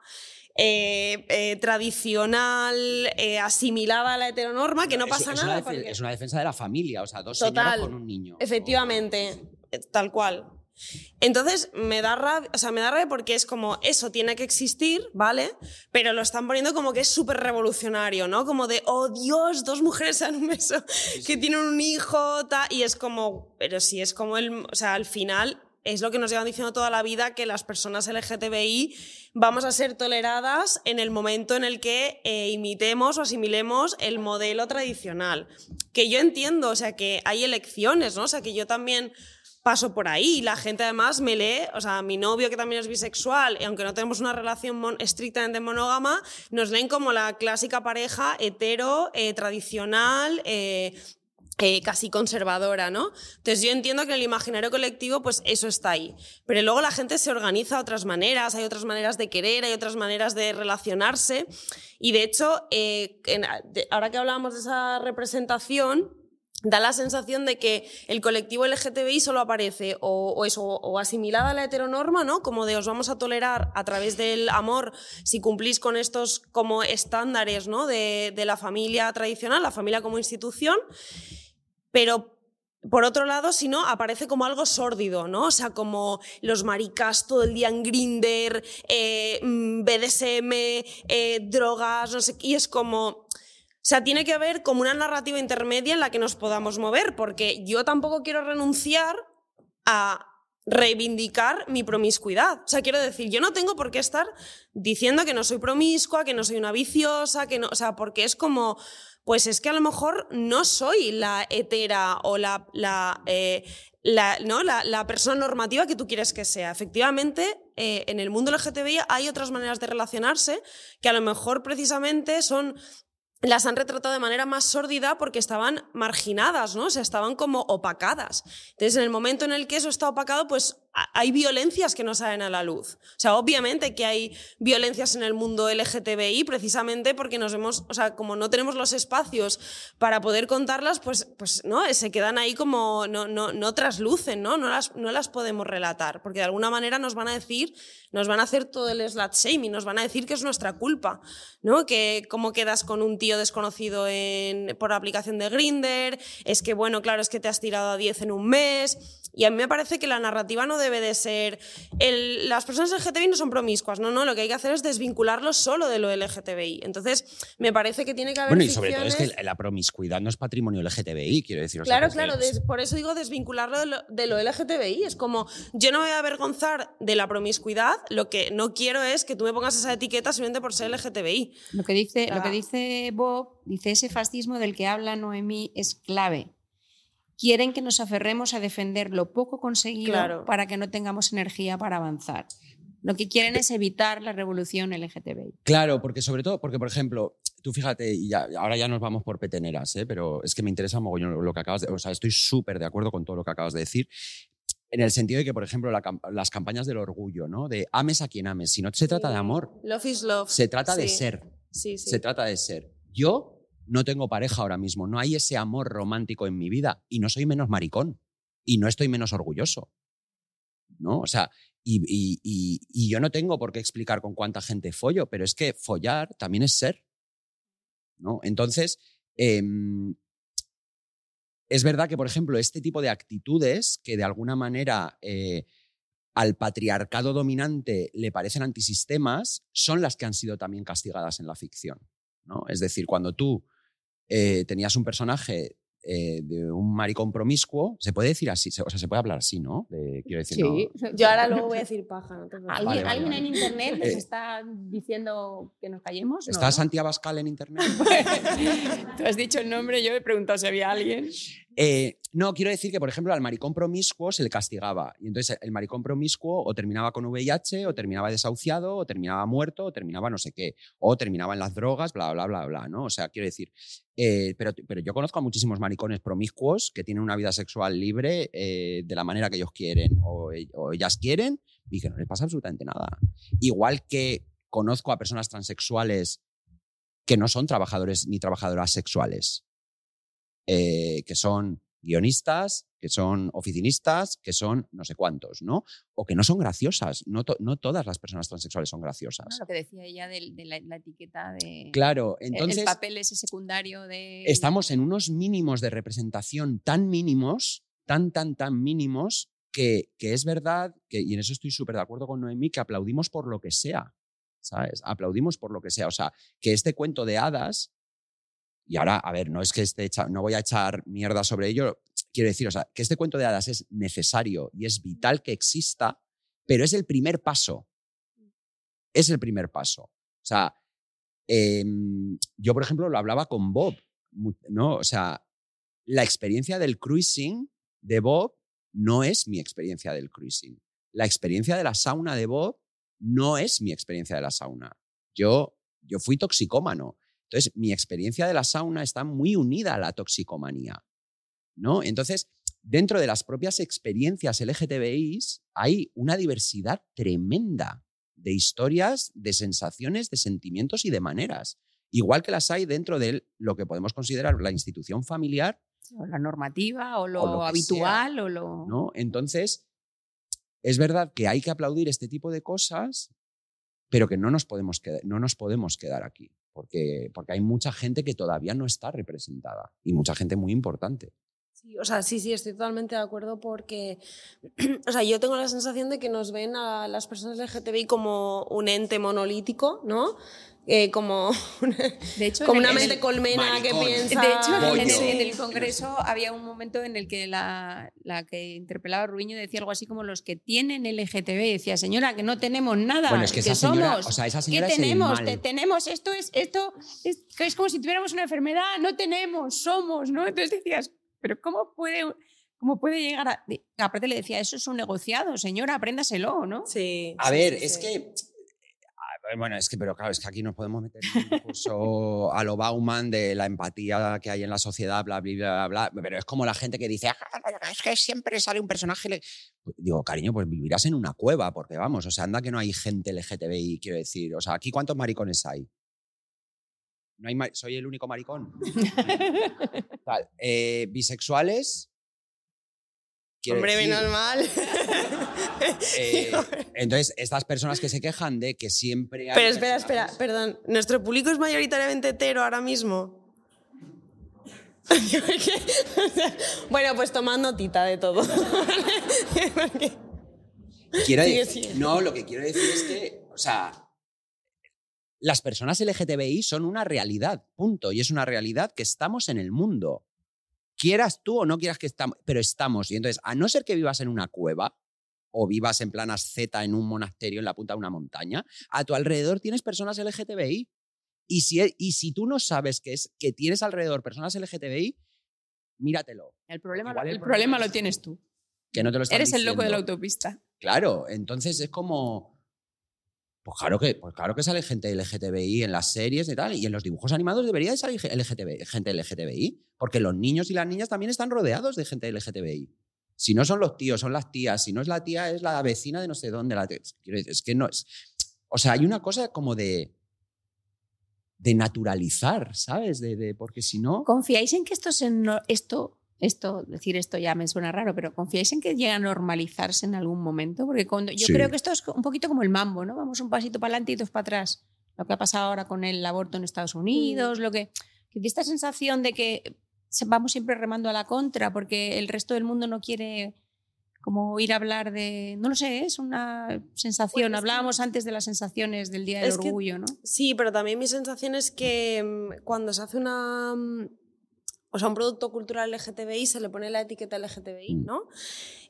tradicional, asimilada a la heteronorma, que no pasa nada. Es una defensa de la familia, o sea, dos señoras con un niño. Efectivamente, tal cual. Entonces me da rabia, o sea, me da rabia porque es como eso tiene que existir, ¿vale? Pero lo están poniendo como que es súper revolucionario, ¿no? Como de, oh Dios, dos mujeres en un beso que tienen un hijo, ta, y es como, pero si es como el, o sea, al final es lo que nos llevan diciendo toda la vida, que las personas LGTBI vamos a ser toleradas en el momento en el que eh, imitemos o asimilemos el modelo tradicional. Que yo entiendo, o sea, que hay elecciones, ¿no? O sea, que yo también paso por ahí y la gente además me lee, o sea, mi novio que también es bisexual, y aunque no tenemos una relación estrictamente monógama, nos leen como la clásica pareja hetero, eh, tradicional, eh, eh, casi conservadora, ¿no? Entonces yo entiendo que en el imaginario colectivo pues eso está ahí, pero luego la gente se organiza de otras maneras, hay otras maneras de querer, hay otras maneras de relacionarse y de hecho, eh, ahora que hablábamos de esa representación, da la sensación de que el colectivo LGTBI solo aparece o, eso, o asimilada a la heteronorma, ¿no? Como de os vamos a tolerar a través del amor si cumplís con estos como estándares, ¿no? De, de la familia tradicional, la familia como institución pero por otro lado, si no, aparece como algo sórdido, ¿no? O sea, como los maricas todo el día en Grinder, eh, mm, BDSM, eh, drogas, no sé, y es como... O sea, tiene que haber como una narrativa intermedia en la que nos podamos mover, porque yo tampoco quiero renunciar a reivindicar mi promiscuidad. O sea, quiero decir, yo no tengo por qué estar diciendo que no soy promiscua, que no soy una viciosa, que no, o sea, porque es como pues es que a lo mejor no soy la hetera o la, la, eh, ¿no? la, persona normativa que tú quieres que sea. Efectivamente, eh, en el mundo LGTBI hay otras maneras de relacionarse que a lo mejor precisamente son las han retratado de manera más sórdida porque estaban marginadas, ¿no? O sea, estaban como opacadas. Entonces, en el momento en el que eso está opacado, pues hay violencias que no salen a la luz. O sea, obviamente que hay violencias en el mundo LGTBI precisamente porque nos vemos, o sea, como no tenemos los espacios para poder contarlas, pues, pues ¿no? Se quedan ahí como, no, no, no traslucen, ¿no? No las, no las podemos relatar, porque de alguna manera nos van a decir, nos van a hacer todo el slut shaming, nos van a decir que es nuestra culpa, ¿no? Que cómo quedas con un tío desconocido en, por aplicación de Grinder, es que, bueno, claro, es que te has tirado a 10 en un mes, y a mí me parece que la narrativa no debe de ser. El, las personas LGTBI no son promiscuas, no, no. Lo que hay que hacer es desvincularlo solo de lo LGTBI. Entonces, me parece que tiene que haber. Bueno, y sobre todo es que la promiscuidad no es patrimonio LGTBI, quiero decir. Claro, claro. por eso digo desvincularlo de lo, de lo, LGTBI. Es como, yo no me voy a avergonzar de la promiscuidad, lo que no quiero es que tú me pongas esa etiqueta simplemente por ser LGTBI. Lo que dice, lo que dice Bob, dice ese fascismo del que habla Noemí es clave quieren que nos aferremos a defender lo poco conseguido para que no tengamos energía para avanzar. Lo que quieren es evitar la revolución LGTBI. Claro, porque sobre todo, porque por ejemplo, tú fíjate, y ahora ya nos vamos por peteneras, ¿eh? pero es que me interesa mogollón lo que acabas de, o sea, estoy súper de acuerdo con todo lo que acabas de decir. En el sentido de que, por ejemplo, las campañas del orgullo, ¿no? De ames a quien ames. Si no se trata de amor. Love is love. Se trata de ser. Sí, se trata de ser. Yo no tengo pareja ahora mismo, no hay ese amor romántico en mi vida y no soy menos maricón y no estoy menos orgulloso. ¿No? O sea, y, yo no tengo por qué explicar con cuánta gente follo, pero es que follar también es ser. ¿No? Entonces, em, es verdad que, por ejemplo, este tipo de actitudes que de alguna manera eh, al patriarcado dominante le parecen antisistemas, son las que han sido también castigadas en la ficción. ¿no? Es decir, cuando tú eh, tenías un personaje eh, de un maricón promiscuo, se puede decir así, o sea, se puede hablar así, ¿no? quiero decir, sí, <laughs> yo ahora luego voy a decir paja. ¿Alguien, ¿Alguien en internet nos eh, está diciendo que nos callemos? ¿Está Santi Abascal en internet? <laughs> Tú has dicho el nombre, yo he preguntado si había alguien. Eh, no, quiero decir que, por ejemplo, al maricón promiscuo se le castigaba. Y entonces el maricón promiscuo o terminaba con VIH, o terminaba desahuciado, o terminaba muerto, o terminaba no sé qué, o terminaba en las drogas, bla, bla, bla, bla, ¿no? O sea, quiero decir, eh, pero, pero yo conozco a muchísimos maricones promiscuos que tienen una vida sexual libre eh, de la manera que ellos quieren o, o ellas quieren y que no les pasa absolutamente nada. Igual que conozco a personas transexuales que no son trabajadores ni trabajadoras sexuales eh, que son guionistas, que son oficinistas, que son no sé cuántos, ¿no? O que no son graciosas. No, no todas las personas transexuales son graciosas. lo que decía ella de, la, etiqueta de... Claro, entonces... El, papel ese secundario de... Estamos en unos mínimos de representación tan mínimos, tan, tan, tan mínimos, que, que es verdad, que, y en eso estoy súper de acuerdo con Noemí, que aplaudimos por lo que sea, ¿sabes? Aplaudimos por lo que sea. O sea, que este cuento de hadas, y ahora, a ver, no es que esté echa- no voy a echar mierda sobre ello, quiero decir, o sea, que este cuento de hadas es necesario y es vital que exista, pero es el primer paso. Es el primer paso. O sea, em, yo, por ejemplo, lo hablaba con Bob, ¿no? O sea, la experiencia del cruising de Bob no es mi experiencia del cruising. La experiencia de la sauna de Bob no es mi experiencia de la sauna. Yo, yo fui toxicómano. Entonces, mi experiencia de la sauna está muy unida a la toxicomanía. ¿no? Entonces, dentro de las propias experiencias LGTBIs hay una diversidad tremenda de historias, de sensaciones, de sentimientos y de maneras. Igual que las hay dentro de lo que podemos considerar la institución familiar, O la normativa, o lo, O lo que habitual, o lo. ¿no? Entonces, es verdad que hay que aplaudir este tipo de cosas, pero que no nos podemos no nos podemos quedar aquí, porque, porque hay mucha gente que todavía no está representada y mucha gente muy importante. Sí, o sea, sí, sí, estoy totalmente de acuerdo porque, <clears throat> o sea, yo tengo la sensación de que nos ven a las personas LGTBI como un ente monolítico, ¿no? Eh, como <laughs> una, De hecho, como una el- mente colmena maricón. que piensa... De hecho, en el, Bollo. en el Congreso había un momento en el que la, la que interpelaba a Rubiño decía algo así como los que tienen LGTB. Decía, señora, que no tenemos nada. Bueno, es que esa somos. señora, o sea, esa señora ¿Qué es tenemos? Te- tenemos, esto es, esto es, es como si tuviéramos una enfermedad, no tenemos, somos, ¿no? Entonces decías, pero ¿cómo puede, cómo puede llegar a...? Aparte le decía, eso es un negociado, señora, apréndaselo, ¿no? Sí. A sí, ver, sí, es sí. que. A- Bueno, es que, pero claro, es que aquí nos podemos meter en un discurso a lo Bauman de la empatía que hay en la sociedad, bla, bla, bla, bla. Pero es como la gente que dice, "Ah, es que siempre sale un personaje. le-". Pues Digo, cariño, pues vivirás en una cueva, porque vamos, o sea, anda que no hay gente LGTBI, quiero decir. O sea, aquí cuántos maricones hay. No hay soy el único maricón. <laughs> Tal, eh, bisexuales. Quiero Hombre, decir, menos mal. <laughs> eh, entonces, estas personas que se quejan de que siempre hay Pero espera, espera, perdón. ¿Nuestro público es mayoritariamente hetero ahora mismo? <laughs> Bueno, pues tomad notita de todo. <laughs> Quiero decir-. No, lo que quiero decir es que, o sea, las personas LGTBI son una realidad, punto. Y es una realidad que estamos en el mundo. Quieras tú o no quieras que estamos, pero estamos. Y entonces, a no ser que vivas en una cueva o vivas en plan asceta en un monasterio en la punta de una montaña, a tu alrededor tienes personas LGTBI. Y si, e- y si tú no sabes que, es, que tienes alrededor personas LGTBI, míratelo. El problema, el el problema lo tienes tú. Que no te lo Eres el loco de la autopista. Claro, entonces es como. Pues claro que, pues claro que sale gente LGTBI en las series y tal, y en los dibujos animados debería de salir LGTBI, gente LGTBI, porque los niños y las niñas también están rodeados de gente LGTBI. Si no son los tíos, son las tías. Si no es la tía, es la vecina de no sé dónde. La, es que no es. O sea, hay una cosa como de. de naturalizar, ¿sabes? De, de- porque si no. ¿Confiáis en que esto, se no- esto, esto, decir esto ya me suena raro, pero ¿confiáis en que llega a normalizarse en algún momento? Porque cuando, yo Sí. creo que esto es un poquito como el mambo, ¿no? Vamos un pasito para adelante y dos para atrás. Lo que ha pasado ahora con el aborto en Estados Unidos, lo que, que esta sensación de que vamos siempre remando a la contra porque el resto del mundo no quiere como ir a hablar de, no lo sé, es una sensación. Que- Hablábamos antes de las sensaciones del Día del Es que- Orgullo, ¿no? Sí, pero también mi sensación es que mm, cuando se hace una. O sea, un producto cultural LGTBI se le pone la etiqueta LGTBI, Mm. ¿no?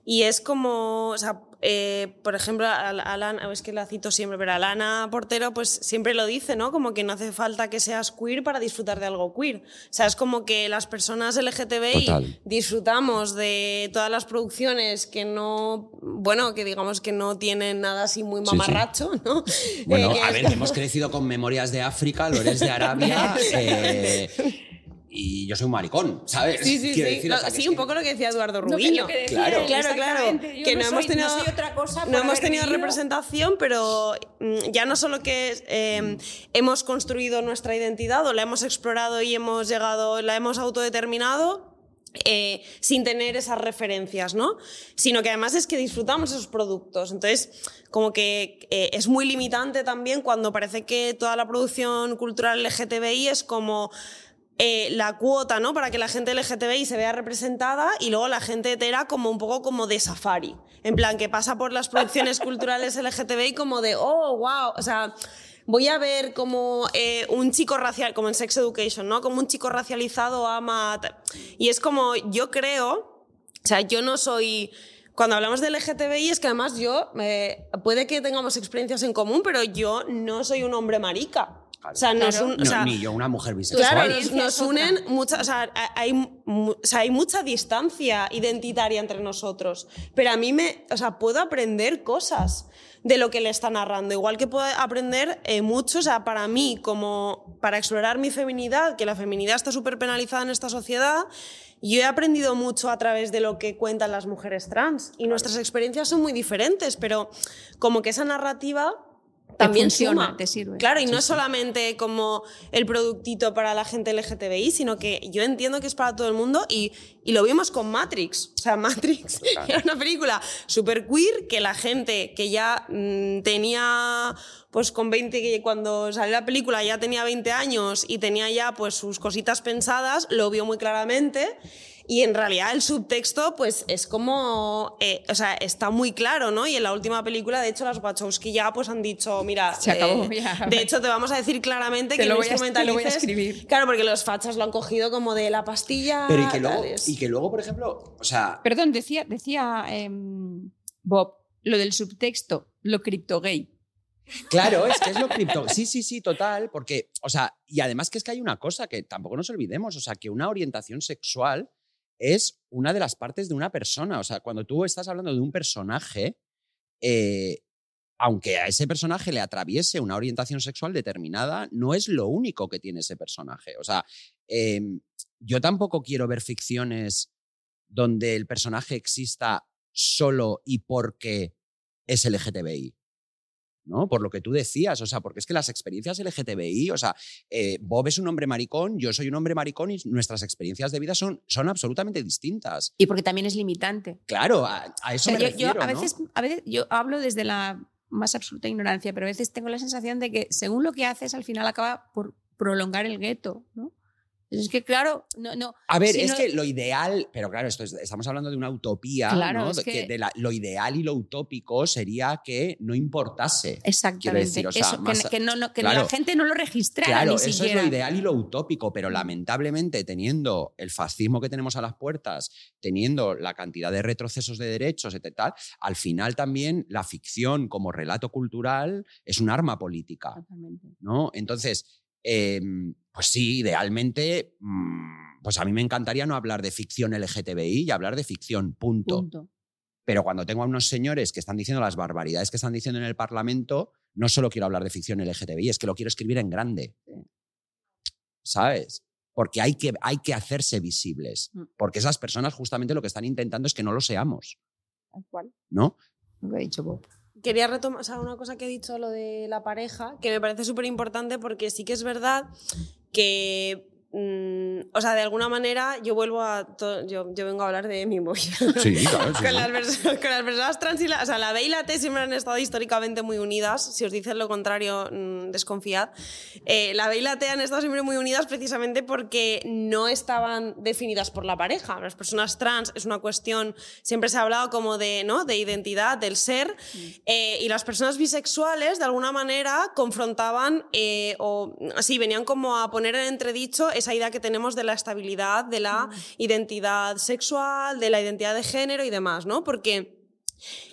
Y es como, o sea, eh, por ejemplo, a, a Lana- es que la cito siempre, pero a Lana Portero pues siempre lo dice, ¿no? Como que no hace falta que seas queer para disfrutar de algo queer. O sea, es como que las personas LGTBI Total. disfrutamos de todas las producciones que no, bueno, que digamos que no tienen nada así muy mamarracho, ¿no? Bueno, <laughs> Eh, a ver, como- hemos crecido con Memorias de África, Lores de <laughs> Arabia. eh, y yo soy un maricón, ¿sabes? Sí, sí, Quiero sí. decir, o No, sea, sí, un poco lo que decía Eduardo que- decía Claro. él, Claro, claro. Que no no, soy- hemos tenido, no soy otra cosa por no hemos tenido vivido. representación, pero mm, ya no solo que eh, hemos construido nuestra identidad o la hemos explorado y hemos llegado, la hemos autodeterminado. eh, sin tener esas referencias, ¿no? Sino que además es que disfrutamos esos productos. Entonces, como que eh, es muy limitante también cuando parece que toda la producción cultural LGTBI es como eh, la cuota, ¿no? Para que la gente LGTBI se vea representada y luego la gente hetera como un poco como de safari. En plan, que pasa por las producciones culturales <laughs> LGTBI como de, oh, wow, o sea, voy a ver como eh, un chico racial, como en Sex Education, ¿no? Como un chico racializado ama... Y es como, yo creo, o sea, yo no soy... Cuando hablamos de LGTBI es que además yo, eh, puede que tengamos experiencias en común, pero yo no soy un hombre marica. O sea, nos Claro. un- o No, sea, ni yo, una mujer bisexual. Claro, nos, unen muchas, o sea, hay, mu- o sea, hay mucha distancia identitaria entre nosotros, pero a mí me, o sea, puedo aprender cosas de lo que le está narrando, igual que puedo aprender eh, mucho, o sea, para mí, como para explorar mi feminidad, que la feminidad está súper penalizada en esta sociedad, yo he aprendido mucho a través de lo que cuentan las mujeres trans. Y nuestras experiencias son muy diferentes, pero como que esa narrativa también funciona, suma. te sirve. Claro, y no es solamente como el productito para la gente LGTBI, sino que yo entiendo que es para todo el mundo y, y lo vimos con Matrix. O sea, <laughs> Matrix era una película súper queer que la gente que ya mm, tenía, pues con 20, que cuando salió la película ya tenía 20 años y tenía ya pues sus cositas pensadas, lo vio muy claramente. Y en realidad el subtexto, pues es como, eh, o sea, está muy claro, ¿no? Y en la última película, de hecho, las Wachowski ya pues han dicho, mira, Se acabó, eh, ya. de hecho te vamos a decir claramente Te que lo no voy a- te lo voy a escribir. Claro, porque los fachas lo han cogido como de la pastilla. Pero y que, luego, tales. y que luego, por ejemplo, o sea, Perdón, decía, decía em, Bob, lo del subtexto, lo criptogay. Claro, es que es lo cripto. Sí, sí, sí, total. Porque, o sea, y además que es que hay una cosa que tampoco nos olvidemos, o sea, que una orientación sexual es una de las partes de una persona. O sea, cuando tú estás hablando de un personaje, eh, aunque a ese personaje le atraviese una orientación sexual determinada, no es lo único que tiene ese personaje. O sea, em, yo tampoco quiero ver ficciones donde el personaje exista solo y porque es LGTBI. ¿No? Por lo que tú decías, o sea, porque es que las experiencias LGTBI, o sea, eh, Bob es un hombre maricón, yo soy un hombre maricón y nuestras experiencias de vida son, son absolutamente distintas. Y porque también es limitante. Claro, a, a eso O sea, me yo, yo refiero, a, ¿no? veces, a veces yo hablo desde la más absoluta ignorancia, pero a veces tengo la sensación de que según lo que haces, al final acaba por prolongar el gueto, ¿no? Es que, claro, no, no. A ver, si es no- que lo ideal, pero claro, esto es- estamos hablando de una utopía, Claro, ¿no? es De que que- de la- lo ideal y lo utópico sería que no importase. Exactamente. decir, o sea, eso, que- más- que, no, que claro. la gente no lo registrara Claro, ni eso siquiera. es lo ideal y lo utópico, pero lamentablemente teniendo el fascismo que tenemos a las puertas, teniendo la cantidad de retrocesos de derechos, etc., tal, al final también la ficción como relato cultural es un arma política. ¿no? Entonces, em, pues sí, idealmente, mm, pues a mí me encantaría no hablar de ficción LGTBI y hablar de ficción, punto. Punto. Pero cuando tengo a unos señores que están diciendo las barbaridades que están diciendo en el Parlamento, no solo quiero hablar de ficción LGTBI, es que lo quiero escribir en grande. ¿Sabes? Porque hay que, hay que hacerse visibles. Mm. Porque esas personas justamente lo que están intentando es que no lo seamos. ¿no? Lo que ha dicho Bob. Quería retomar o sea, una cosa que he dicho, lo de la pareja, que me parece súper importante porque sí que es verdad que, o sea, de alguna manera yo vuelvo a, to- yo, yo vengo a hablar de mi movida. Sí, claro. <laughs> sí, con, sí. las con las personas trans y la, o sea, la B y la T siempre han estado históricamente muy unidas. Si os dicen lo contrario, mm, desconfiad. Eh, la B y la T han estado siempre muy unidas precisamente porque no estaban definidas por la pareja. Las personas trans es una cuestión, siempre se ha hablado como de, ¿no? de identidad, del ser. Eh, y las personas bisexuales, de alguna manera, confrontaban eh, o así venían como a poner en entredicho esa idea que tenemos de la estabilidad, de la identidad sexual, de la identidad de género y demás, ¿no? Porque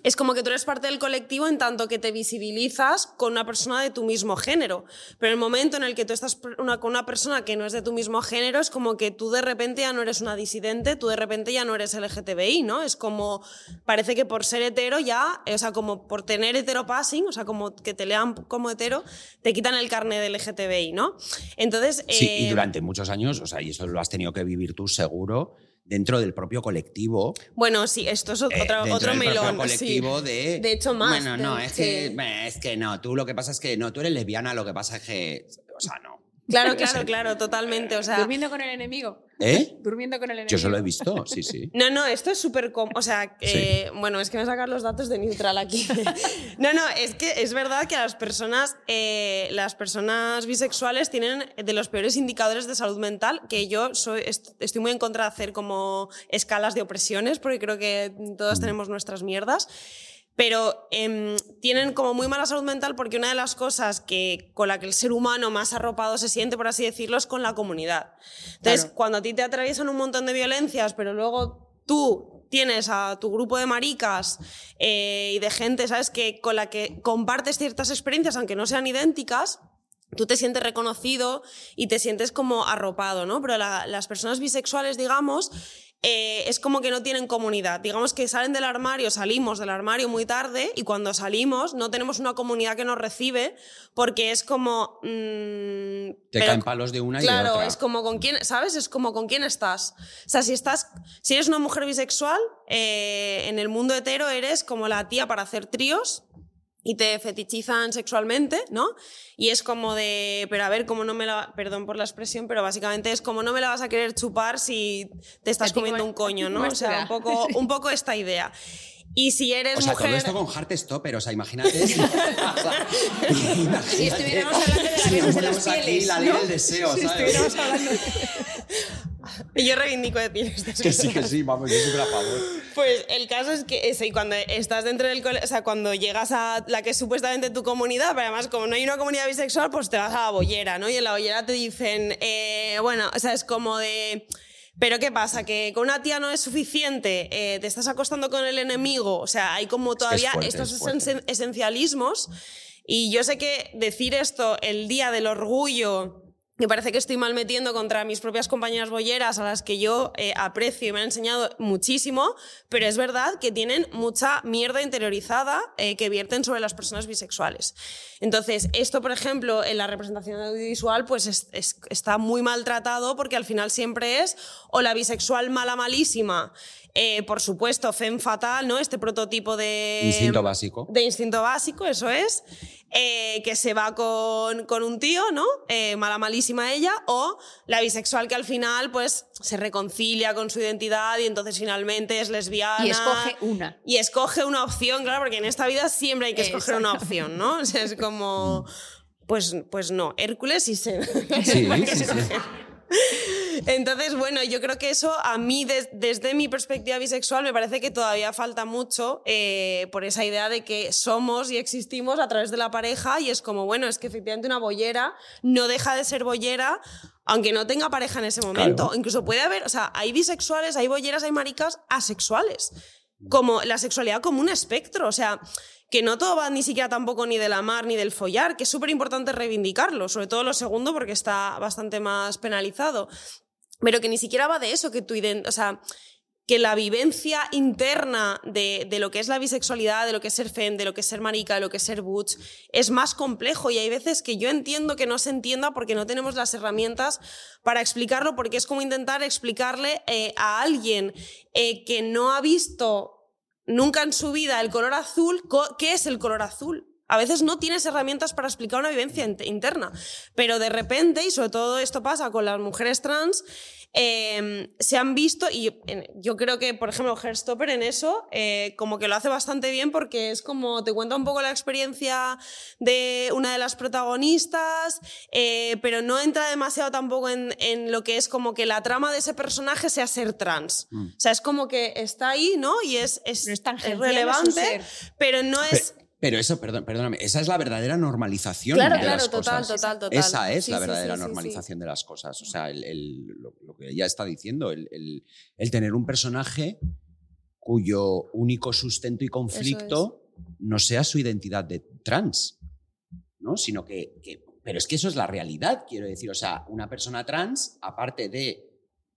es como que tú eres parte del colectivo en tanto que te visibilizas con una persona de tu mismo género. Pero el momento en el que tú estás una- con una persona que no es de tu mismo género, es como que tú de repente ya no eres una disidente, tú de repente ya no eres LGTBI, ¿no? Es como, parece que por ser hetero ya, eh, o sea, como por tener heteropassing, o sea, como que te lean como hetero, te quitan el carnet de LGTBI, ¿no? Entonces... Sí, y eh, durante muchos años, o sea, y eso lo has tenido que vivir tú seguro, dentro del propio colectivo. Bueno, sí, esto es eh, otro, dentro otro del propio melón. sí. colectivo de. De hecho, más, Bueno, no, de- es que, sí. eh, es que no, tú lo que pasa es que no, tú eres lesbiana, lo que pasa es que. O sea, no. Claro, <laughs> claro, claro, totalmente. O sea, Durmiendo con el enemigo. ¿Eh? <laughs> Durmiendo con el enemigo. Yo eso lo he visto, sí, sí. <laughs> No, no, esto es súper... O sea, eh, bueno, es que me sacar los datos de Neutral aquí. no, no, es que es verdad que las personas, eh, las personas bisexuales tienen de los peores indicadores de salud mental, que yo soy, est- estoy muy en contra de hacer como escalas de opresiones, porque creo que todos tenemos nuestras mierdas. Pero em, tienen como muy mala salud mental porque una de las cosas que, con la que el ser humano más arropado se siente, por así decirlo, es con la comunidad. Entonces, Claro. cuando a ti te atraviesan un montón de violencias, pero luego tú tienes a tu grupo de maricas eh, y de gente, ¿sabes?, que, con la que compartes ciertas experiencias, aunque no sean idénticas, tú te sientes reconocido y te sientes como arropado, ¿no? Pero la- las personas bisexuales, digamos, eh, es como que no tienen comunidad. Digamos que salen del armario, salimos del armario muy tarde y cuando salimos no tenemos una comunidad que nos recibe porque es como... mm, Te pero- caen palos de una y de Claro, otra. es como con quién, ¿sabes? Es como con quién estás. O sea, si estás, si eres una mujer bisexual, eh, en el mundo hetero eres como la tía para hacer tríos y te fetichizan sexualmente, ¿no? Y es como de, pero a ver, cómo no me la, perdón por la expresión, pero básicamente es como no me la vas a querer chupar si te estás como- comiendo un coño, como ¿no? O sea, un poco, <laughs> un poco esta idea. Y si eres O sea, mujer... todo esto con Heartstopper, o sea, imagínate. si- o <laughs> sea, <laughs> imagínate Si estuviéramos hablando de la si de las aquí pieles, la ley ¿no? del deseo, Si ¿sabes? estuviéramos hablando de- <laughs> yo reivindico decir estas Que sí, que sí, vamos, yo súper a favor. Pues el caso es que eso, y cuando estás dentro del colegio, o sea, cuando llegas a la que es supuestamente tu comunidad, pero además como no hay una comunidad bisexual, pues te vas a la bollera, ¿no? Y en la bollera te dicen, eh, bueno, o sea, es como de... Pero ¿qué pasa? Que con una tía no es suficiente, eh, te estás acostando con el enemigo, o sea, hay como todavía fuerte, estos es esen- esencialismos. Y yo sé que decir esto el día del orgullo me parece que estoy mal metiendo contra mis propias compañeras bolleras a las que yo eh, aprecio y me han enseñado muchísimo, pero es verdad que tienen mucha mierda interiorizada eh, que vierten sobre las personas bisexuales. Entonces, esto, por ejemplo, en la representación audiovisual, pues es- es- está muy maltratado porque al final siempre es o la bisexual mala malísima, eh, por supuesto, femme fatal, ¿no? Este prototipo de... Instinto básico. De instinto básico, eso es. eh, que se va con, con un tío, ¿no? Eh, mala malísima ella. O la bisexual que al final, pues, se reconcilia con su identidad y entonces finalmente es lesbiana. Y escoge una. Y escoge una opción, claro, porque en esta vida siempre hay que escoger una opción, ¿no? O sea, es como. Pues, pues no, Hércules y <laughs> se. Sí, sí, sí. Entonces, bueno, yo creo que eso a mí, des- desde mi perspectiva bisexual, me parece que todavía falta mucho eh, por esa idea de que somos y existimos a través de la pareja y es como, bueno, es que efectivamente una bollera no deja de ser bollera aunque no tenga pareja en ese momento. Claro. Incluso puede haber, o sea, hay bisexuales, hay bolleras, hay maricas asexuales. Como la sexualidad como un espectro, o sea, que no todo va ni siquiera tampoco ni del amar ni del follar, que es súper importante reivindicarlo, sobre todo lo segundo porque está bastante más penalizado. Pero que ni siquiera va de eso, que tu ident- o sea, que la vivencia interna de, de lo que es la bisexualidad, de lo que es ser fem, de lo que es ser marica, de lo que es ser butch, es más complejo. Y hay veces que yo entiendo que no se entienda porque no tenemos las herramientas para explicarlo, porque es como intentar explicarle eh, a alguien eh, que no ha visto nunca en su vida el color azul, ¿qué es el color azul? A veces no tienes herramientas para explicar una vivencia int- interna, pero de repente, y sobre todo esto pasa con las mujeres trans, eh, se han visto, y en- yo creo que, por ejemplo, Herstopper en eso, eh, como que lo hace bastante bien porque es como te cuenta un poco la experiencia de una de las protagonistas, eh, pero no entra demasiado tampoco en, en lo que es como que la trama de ese personaje sea ser trans. Mm. O sea, es como que está ahí, ¿no? Y es, es, es relevante, pero no es... Pero eso, perdón, perdóname, esa es la verdadera normalización Claro, de claro, las total, cosas. total, total. Esa es Sí, la verdadera sí, sí, normalización de las cosas. O sea, el- el- lo, lo que ella está diciendo, el, el- el tener un personaje cuyo único sustento y conflicto no sea su identidad de trans, ¿no? Sino que, que- Pero es que eso es la realidad, quiero decir. O sea, una persona trans, aparte de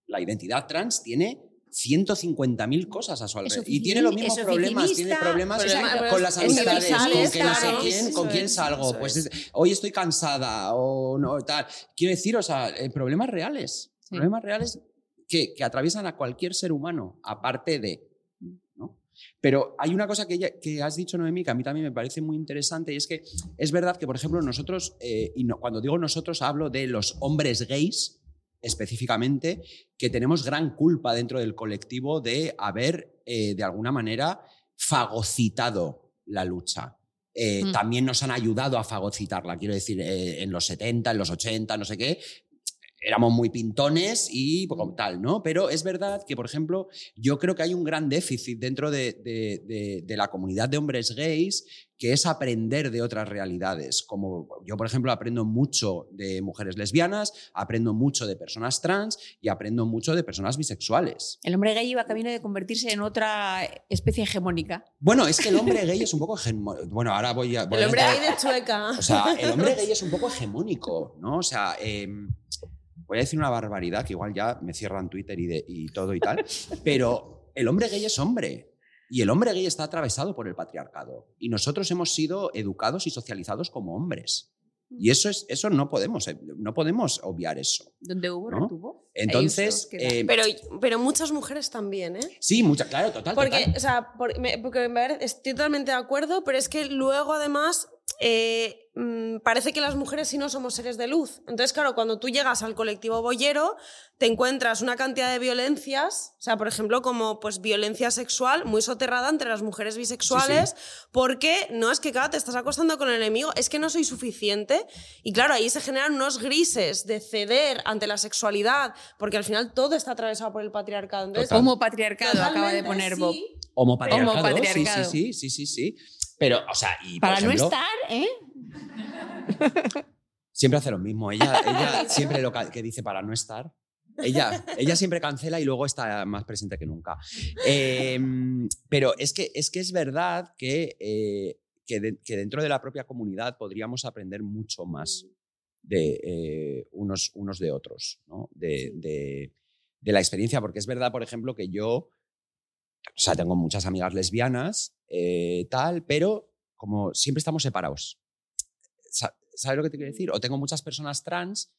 la identidad trans, tiene 150.000 cosas a su alrededor. Y tiene los mismos problemas, tiene problemas Problema- con las es amistades, con que no sé claro, quién, con quién salgo. Pues es. es- hoy estoy cansada o no, tal. Quiero decir, o sea, eh, problemas reales. Problemas reales que, que atraviesan a cualquier ser humano, aparte de. ¿no? Pero hay una cosa que, ella- que has dicho, Noemí, que a mí también me parece muy interesante, y es que es verdad que, por ejemplo, nosotros, eh, y no- cuando digo nosotros, hablo de los hombres gays específicamente, que tenemos gran culpa dentro del colectivo de haber, eh, de alguna manera, fagocitado la lucha. Eh, Mm. También nos han ayudado a fagocitarla, quiero decir, eh, en los 70, en los 80, no sé qué, éramos muy pintones y pues, como tal, ¿no? Pero es verdad que, por ejemplo, yo creo que hay un gran déficit dentro de, de- de- de la comunidad de hombres gays, que es aprender de otras realidades. Como yo, por ejemplo, aprendo mucho de mujeres lesbianas, aprendo mucho de personas trans y aprendo mucho de personas bisexuales. El hombre gay iba camino de convertirse en otra especie hegemónica. Bueno, es que el hombre gay es un poco... hegemo- Bueno, ahora voy a... voy El a hombre ahí de chueca. O sea, el hombre gay <laughs> es un poco hegemónico, ¿no? O sea, em, voy a decir una barbaridad que igual ya me cierran Twitter y, de- y todo y tal, pero el hombre gay es hombre. Y el hombre gay está atravesado por el patriarcado. Y nosotros hemos sido educados y socializados como hombres. Y eso, es, eso no, podemos, eh, no podemos obviar eso. Donde hubo, ¿No? retuvo. Entonces, eh, Pero, pero muchas mujeres también, ¿eh? sí, mucha, claro, total. Porque, total. o sea, por- me- porque me estoy totalmente de acuerdo, pero es que luego además eh, mm, parece que las mujeres sí no somos seres de luz. Entonces, claro, cuando tú llegas al colectivo boyero, te encuentras una cantidad de violencias, o sea, por ejemplo, como pues violencia sexual muy soterrada entre las mujeres bisexuales, porque no es que, claro, te estás acostando con el enemigo, es que no soy suficiente. Y claro, ahí se generan unos grises de ceder ante la sexualidad, porque al final todo está atravesado por el patriarcado. Entonces, Total. Homo patriarcado acaba de poner sí, Bob. Homopatriarcado, Homopatriarcado. Sí, sí, sí, sí, sí, sí. Pero, o sea, y Para no estar, ¿eh? Siempre hace lo mismo. Ella, ella siempre lo que dice para no estar. Ella, ella siempre cancela y luego está más presente que nunca. Eh, pero es que, es que es verdad que, eh, que, de- que dentro de la propia comunidad podríamos aprender mucho más de eh, unos, unos de otros, ¿no? de, de- de la experiencia. Porque es verdad, por ejemplo, que yo, o sea, tengo muchas amigas lesbianas, eh, tal, pero como siempre estamos separados. Sa- ¿Sabes lo que te quiero decir? O tengo muchas personas trans,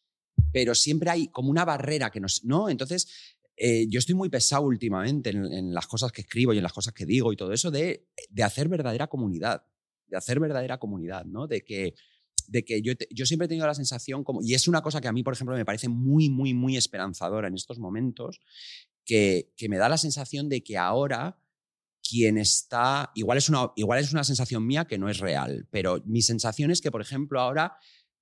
pero siempre hay como una barrera que nos... ¿No? Entonces, eh, yo estoy muy pesado últimamente en, en las cosas que escribo y en las cosas que digo y todo eso de, de hacer verdadera comunidad, de hacer verdadera comunidad, ¿no? De que, de que yo, te- yo siempre he tenido la sensación como... Y es una cosa que a mí, por ejemplo, me parece muy, muy, muy esperanzadora en estos momentos, que, que me da la sensación de que ahora quien está, igual es, una, igual es una sensación mía que no es real, pero mi sensación es que, por ejemplo, ahora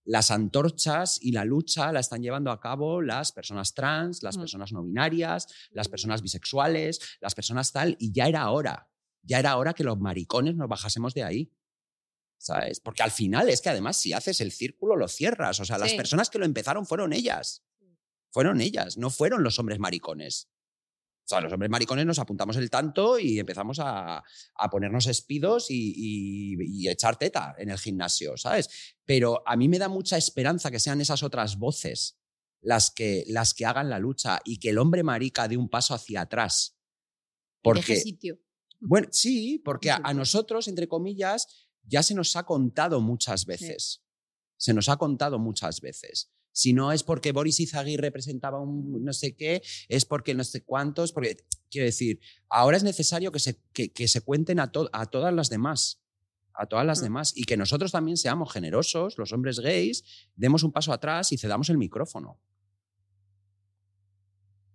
las antorchas y la lucha la están llevando a cabo las personas trans, las Mm. personas no binarias, las personas bisexuales, las personas tal, y ya era hora, ya era hora que los maricones nos bajásemos de ahí. ¿Sabes? Porque al final es que además si haces el círculo lo cierras. O sea, las personas que lo empezaron fueron ellas. Fueron ellas, no fueron los hombres maricones. O sea, los hombres maricones nos apuntamos el tanto y empezamos a, a ponernos espidos y, y- y echar teta en el gimnasio, ¿sabes? Pero a mí me da mucha esperanza que sean esas otras voces las que, las que hagan la lucha y que el hombre marica dé un paso hacia atrás. Porque, sitio. bueno, sí, porque a, nosotros, entre comillas, ya se nos ha contado muchas veces. Se nos ha contado muchas veces. Si no es porque Boris Izaguirre representaba un no sé qué, es porque no sé cuántos, porque quiero decir, ahora es necesario que se, que, que se cuenten a, to- a todas las demás, a todas las Mm. demás, y que nosotros también seamos generosos, los hombres gays, demos un paso atrás y cedamos el micrófono.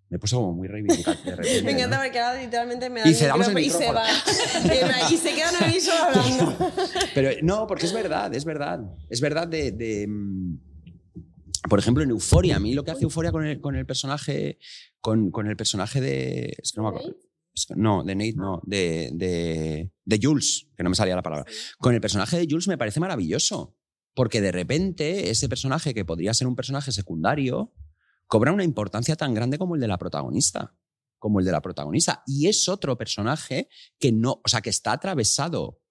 Me puso como muy reivindicativo. <laughs> Me encanta ¿no? porque ahora literalmente me Y da el cedamos el y se va. <laughs> Y se queda Noemí solo hablando. <laughs> Pero no, porque es verdad, es verdad. Es verdad de. de, mm, por ejemplo, en Euforia, a mí lo que hace Euforia con el, con el personaje. Con, con el personaje de. Es que no me acuerdo. Es que- no, de Nate, no. De, de, de Jules, que no me salía la palabra. Con el personaje de Jules me parece maravilloso. Porque de repente ese personaje que podría ser un personaje secundario cobra una importancia tan grande como el de la protagonista. Como el de la protagonista. Y es otro personaje que no. O sea, que está atravesado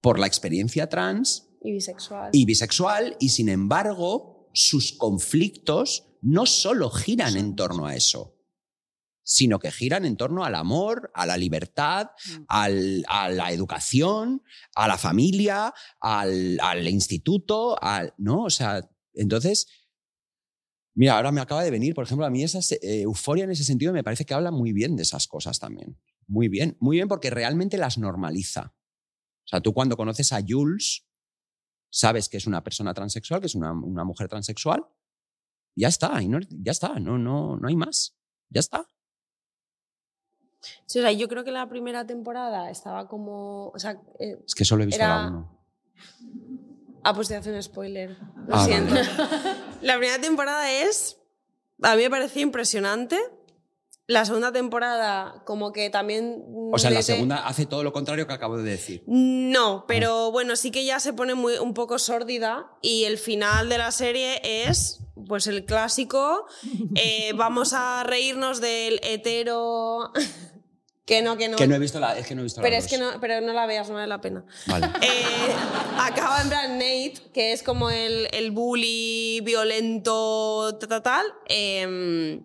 por la experiencia trans Y bisexual. y bisexual y sin embargo sus conflictos no solo giran en torno a eso, sino que giran en torno al amor, a la libertad, Mm. al- a la educación, a la familia, al, al instituto, al, ¿no? O sea, entonces, mira, ahora me acaba de venir, por ejemplo, a mí esa eh, euforia en ese sentido me parece que habla muy bien de esas cosas también. Muy bien, muy bien porque realmente las normaliza. O sea, tú cuando conoces a Jules, sabes que es una persona transexual, que es una, una mujer transexual, y ya está, y no, ya está, no, no, no hay más. Ya está. Sí, o sea, yo creo que la primera temporada estaba como. O sea, eh, Es que solo he visto Era- la uno. Ah, pues te hace un spoiler. Lo Ah, siento. vale. <laughs> La primera temporada es. A mí me pareció impresionante. La segunda temporada, como que también. O sea, la segunda hace todo lo contrario que acabo de decir. No, pero bueno, sí que ya se pone muy, un poco sórdida y el final de la serie es pues el clásico, <laughs> eh, vamos a reírnos del hetero... que no, que no. Que no he visto la, es que no he visto pero la es que no, pero no la veas, no vale la pena. Vale. <laughs> Eh, acaba en plan Nate, que es como el, el bully violento, tal, tal, tal. eh,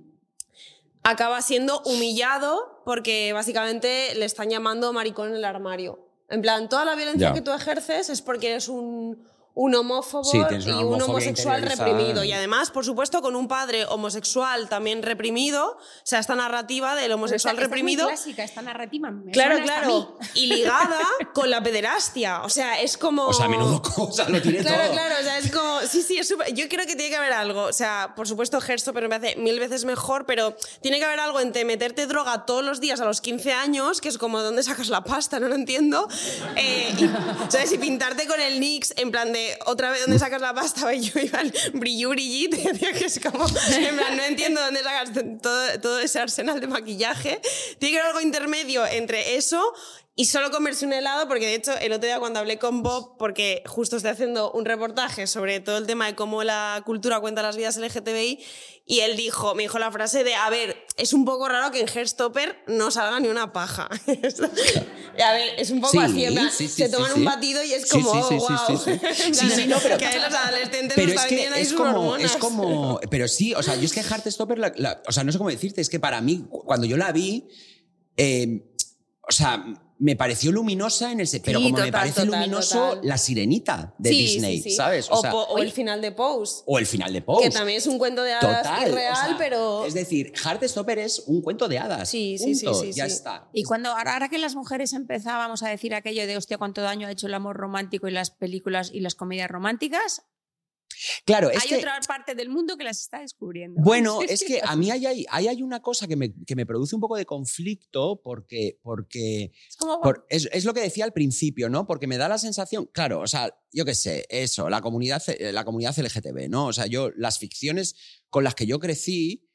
acaba siendo humillado porque básicamente le están llamando maricón en el armario. En plan, toda la violencia Ya. que tú ejerces es porque eres un, un homófobo Sí, y un homosexual reprimido. Y además, por supuesto, con un padre homosexual también reprimido, o sea, esta narrativa del homosexual Esta- esta es muy reprimido. clásica, esta narrativa. me Claro, a claro. Y ligada <laughs> con la pederastia. O sea, es como. O sea, menudo cosa, lo tiene Claro, todo. claro, o sea, es como. Sí, sí, es súper- Yo creo que tiene que haber algo. O sea, por supuesto, pero me hace mil veces mejor, pero tiene que haber algo entre meterte droga todos los días a los 15 años, que es como, ¿dónde sacas la pasta? No lo entiendo. Eh, y, ¿Sabes? Y pintarte con el Nix, en plan de, otra vez, ¿dónde sacas la pasta? <laughs> Yo iba brillu brillito, que <laughs> es como. En plan, no entiendo dónde sacas todo, todo ese arsenal de maquillaje. Tiene que haber algo intermedio entre eso y solo comerse un helado, porque de hecho el otro día cuando hablé con Bob, porque justo estoy haciendo un reportaje sobre todo el tema de cómo la cultura cuenta las vidas LGTBI, y él dijo, me dijo la frase de, a ver, es un poco raro que en Hairstopper no salga ni una paja. <laughs> A ver, es un poco Sí, así, en plan, sí, sí, se toman sí. un batido y es como, sí, oh, <laughs> wow. sí, sí. En plan, Sí, sí, no, pero- <laughs> que los adolescentes Pero no es que es como, hormonas. es como. Pero sí, o sea, yo es que la, la- o sea, no sé cómo decirte, es que para mí, cu- cuando yo la vi, eh, o sea, me pareció luminosa en ese. Pero Sí, como me parece total, luminoso total. la sirenita de Sí, Disney, sí, sí. ¿sabes? O, sea, po- o el final de Pose. o el final de Pose. Que también es un cuento de hadas Total, irreal, o sea, pero... Es decir, Heartstopper es un cuento de hadas. Sí, sí, sí, punto, sí, Ya sí. está. Y cuando ahora ahora que las mujeres empezábamos a decir aquello de hostia cuánto daño ha hecho el amor romántico y las películas y las comedias románticas, Claro, es hay que. otra parte del mundo que las está descubriendo. <laughs> Bueno, es que a mí hay, hay, hay una cosa que me, que me produce un poco de conflicto porque, porque Es como, Por- es, es lo que decía al principio, ¿no? Porque me da la sensación, claro, o sea, yo qué sé, eso, la comunidad, eh, la comunidad LGTB, ¿no? O sea, yo, las ficciones con las que yo crecí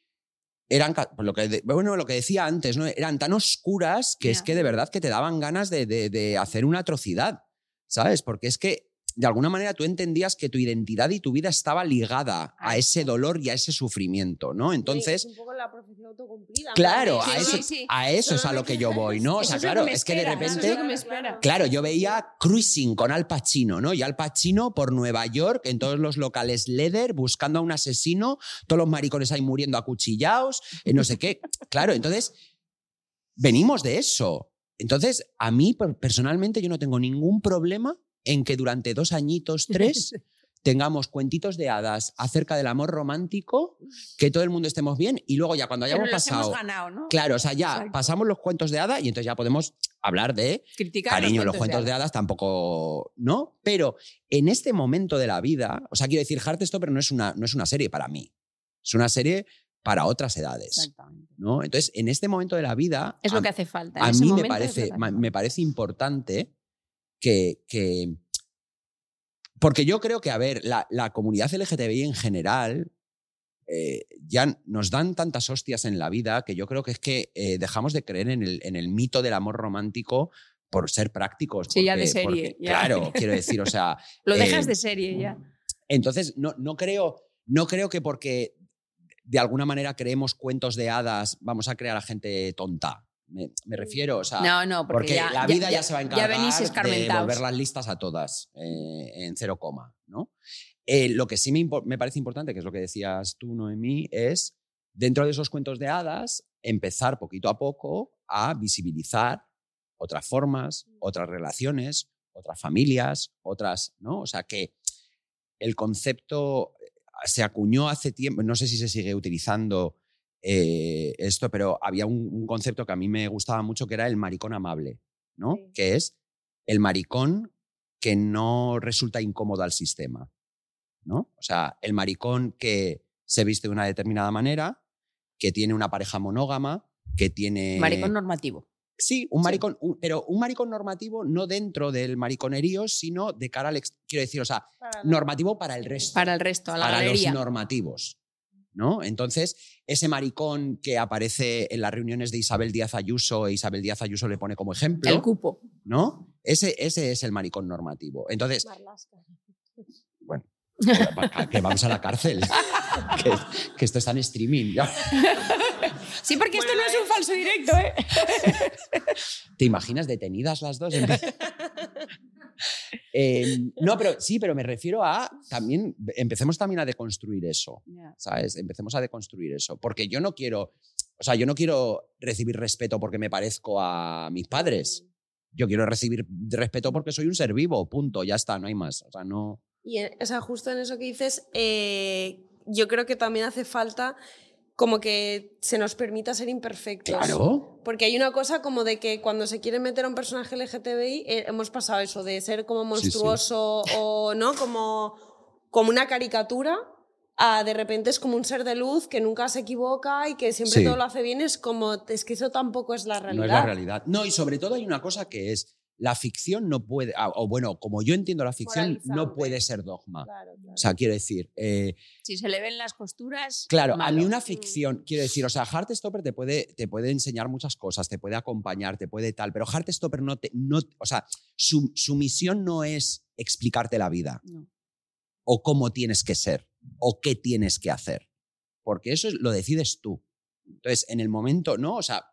eran, pues lo que, bueno, lo que decía antes, ¿no? Eran tan oscuras que es que de verdad que te daban ganas de, de- de hacer una atrocidad, ¿sabes? Porque es que de alguna manera tú entendías que tu identidad y tu vida estaba ligada a ese dolor y a ese sufrimiento, ¿no? Entonces, Es un poco la profecía autocumplida. Claro, a eso, sí, sí. a eso es a lo que yo voy, ¿no? O sea, es lo que claro, es que de repente... que. Claro, yo veía Cruising con Al Pacino, ¿no? Y Al Pacino por Nueva York, en todos los locales leather, buscando a un asesino, todos los maricones ahí muriendo acuchillados, eh, no sé qué. Claro, entonces, venimos de eso. Entonces, a mí per- personalmente yo no tengo ningún problema en que durante dos añitos, <laughs> tres, tengamos cuentitos de hadas acerca del amor romántico, que todo el mundo estemos bien y luego ya cuando hayamos los pasado... hemos ganado, ¿no? Claro, o sea, ya Exacto. pasamos los cuentos de hadas y entonces ya podemos hablar de Criticar Cariño, los cuentos cuentos de hadas tampoco, ¿no? Pero en este momento de la vida, o sea, quiero decir, Heartstopper no es una, no es una serie para mí. Es una serie para otras edades, Exactamente. ¿no? Entonces, en este momento de la vida, Es lo a, que hace falta. en a ese mí me parece, me parece importante que, que- Porque yo creo que, a ver, la, la comunidad LGTBI en general eh, ya nos dan tantas hostias en la vida que yo creo que es que eh, dejamos de creer en el, en el mito del amor romántico por ser prácticos. Sí, ya de serie, porque- ya. Claro, quiero decir, o sea. <laughs> Lo eh, dejas de serie ya. Entonces, no, no, creo, no creo que porque de alguna manera creemos cuentos de hadas vamos a crear a gente tonta. Me, me refiero, o sea. No, no, porque, Porque ya, la vida ya, se va a ya encargar venís de volver las listas a todas eh, en cero coma, ¿no? Eh, lo que sí me, me parece importante, que es lo que decías tú, Noemí, es dentro de esos cuentos de hadas empezar poquito a poco a visibilizar otras formas, otras relaciones, otras familias, otras, ¿no? O sea que el concepto eh, se acuñó hace tiempo, no sé si se sigue utilizando eh, esto, pero había un, un concepto que a mí me gustaba mucho que era el maricón amable, ¿no? Sí. Que es el maricón que no resulta incómodo al sistema, ¿no? O sea, el maricón que se viste de una determinada manera, que tiene una pareja monógama, que tiene... Maricón normativo. Sí, un maricón, un- pero un maricón normativo no dentro del mariconerío, sino de cara al... quiero decir, o sea, normativo para el resto Para el resto, a la para galería. los normativos. ¿No? Entonces, ese maricón que aparece en las reuniones de Isabel Díaz Ayuso e Isabel Díaz Ayuso le pone como ejemplo, El cupo. ¿no? Ese, ese es el maricón normativo. Entonces, bueno, que vamos a la cárcel. <laughs> que, que esto está en streaming. ya. <laughs> Sí, porque esto no es un falso directo, ¿eh? <laughs> ¿Te imaginas detenidas las dos? En <laughs> Eh, no, pero sí, pero me refiero a también, empecemos también a deconstruir eso. ¿sabes? Empecemos a deconstruir eso. Porque yo no quiero, o sea, yo no quiero recibir respeto porque me parezco a mis padres. Yo quiero recibir respeto porque soy un ser vivo, punto, ya está, no hay más. O sea, no. Y en- o sea, justo en eso que dices, eh, yo creo que también hace falta como que se nos permita ser imperfectos. Claro. Porque hay una cosa como de que cuando se quiere meter a un personaje LGTBI, eh, hemos pasado eso de ser como Sí, sí. monstruoso o no, como, como una caricatura, a de repente es como un ser de luz que nunca se equivoca y que siempre Sí. todo lo hace bien. Es como, es que eso tampoco es la realidad. No es la realidad. No, y sobre todo hay una cosa que es, la ficción no puede, ah, o bueno, como yo entiendo la ficción, no puede ser dogma. Claro, claro. O sea, quiero decir, eh, Si se le ven las costuras. Claro, a mí una ficción, quiero decir, o sea, Heartstopper te puede, te puede enseñar muchas cosas, te puede acompañar, te puede tal, pero Heartstopper no te, no, o sea, su, su misión no es explicarte la vida No. o cómo tienes que ser o qué tienes que hacer, porque eso es- lo decides tú. Entonces, en el momento, ¿no? O sea,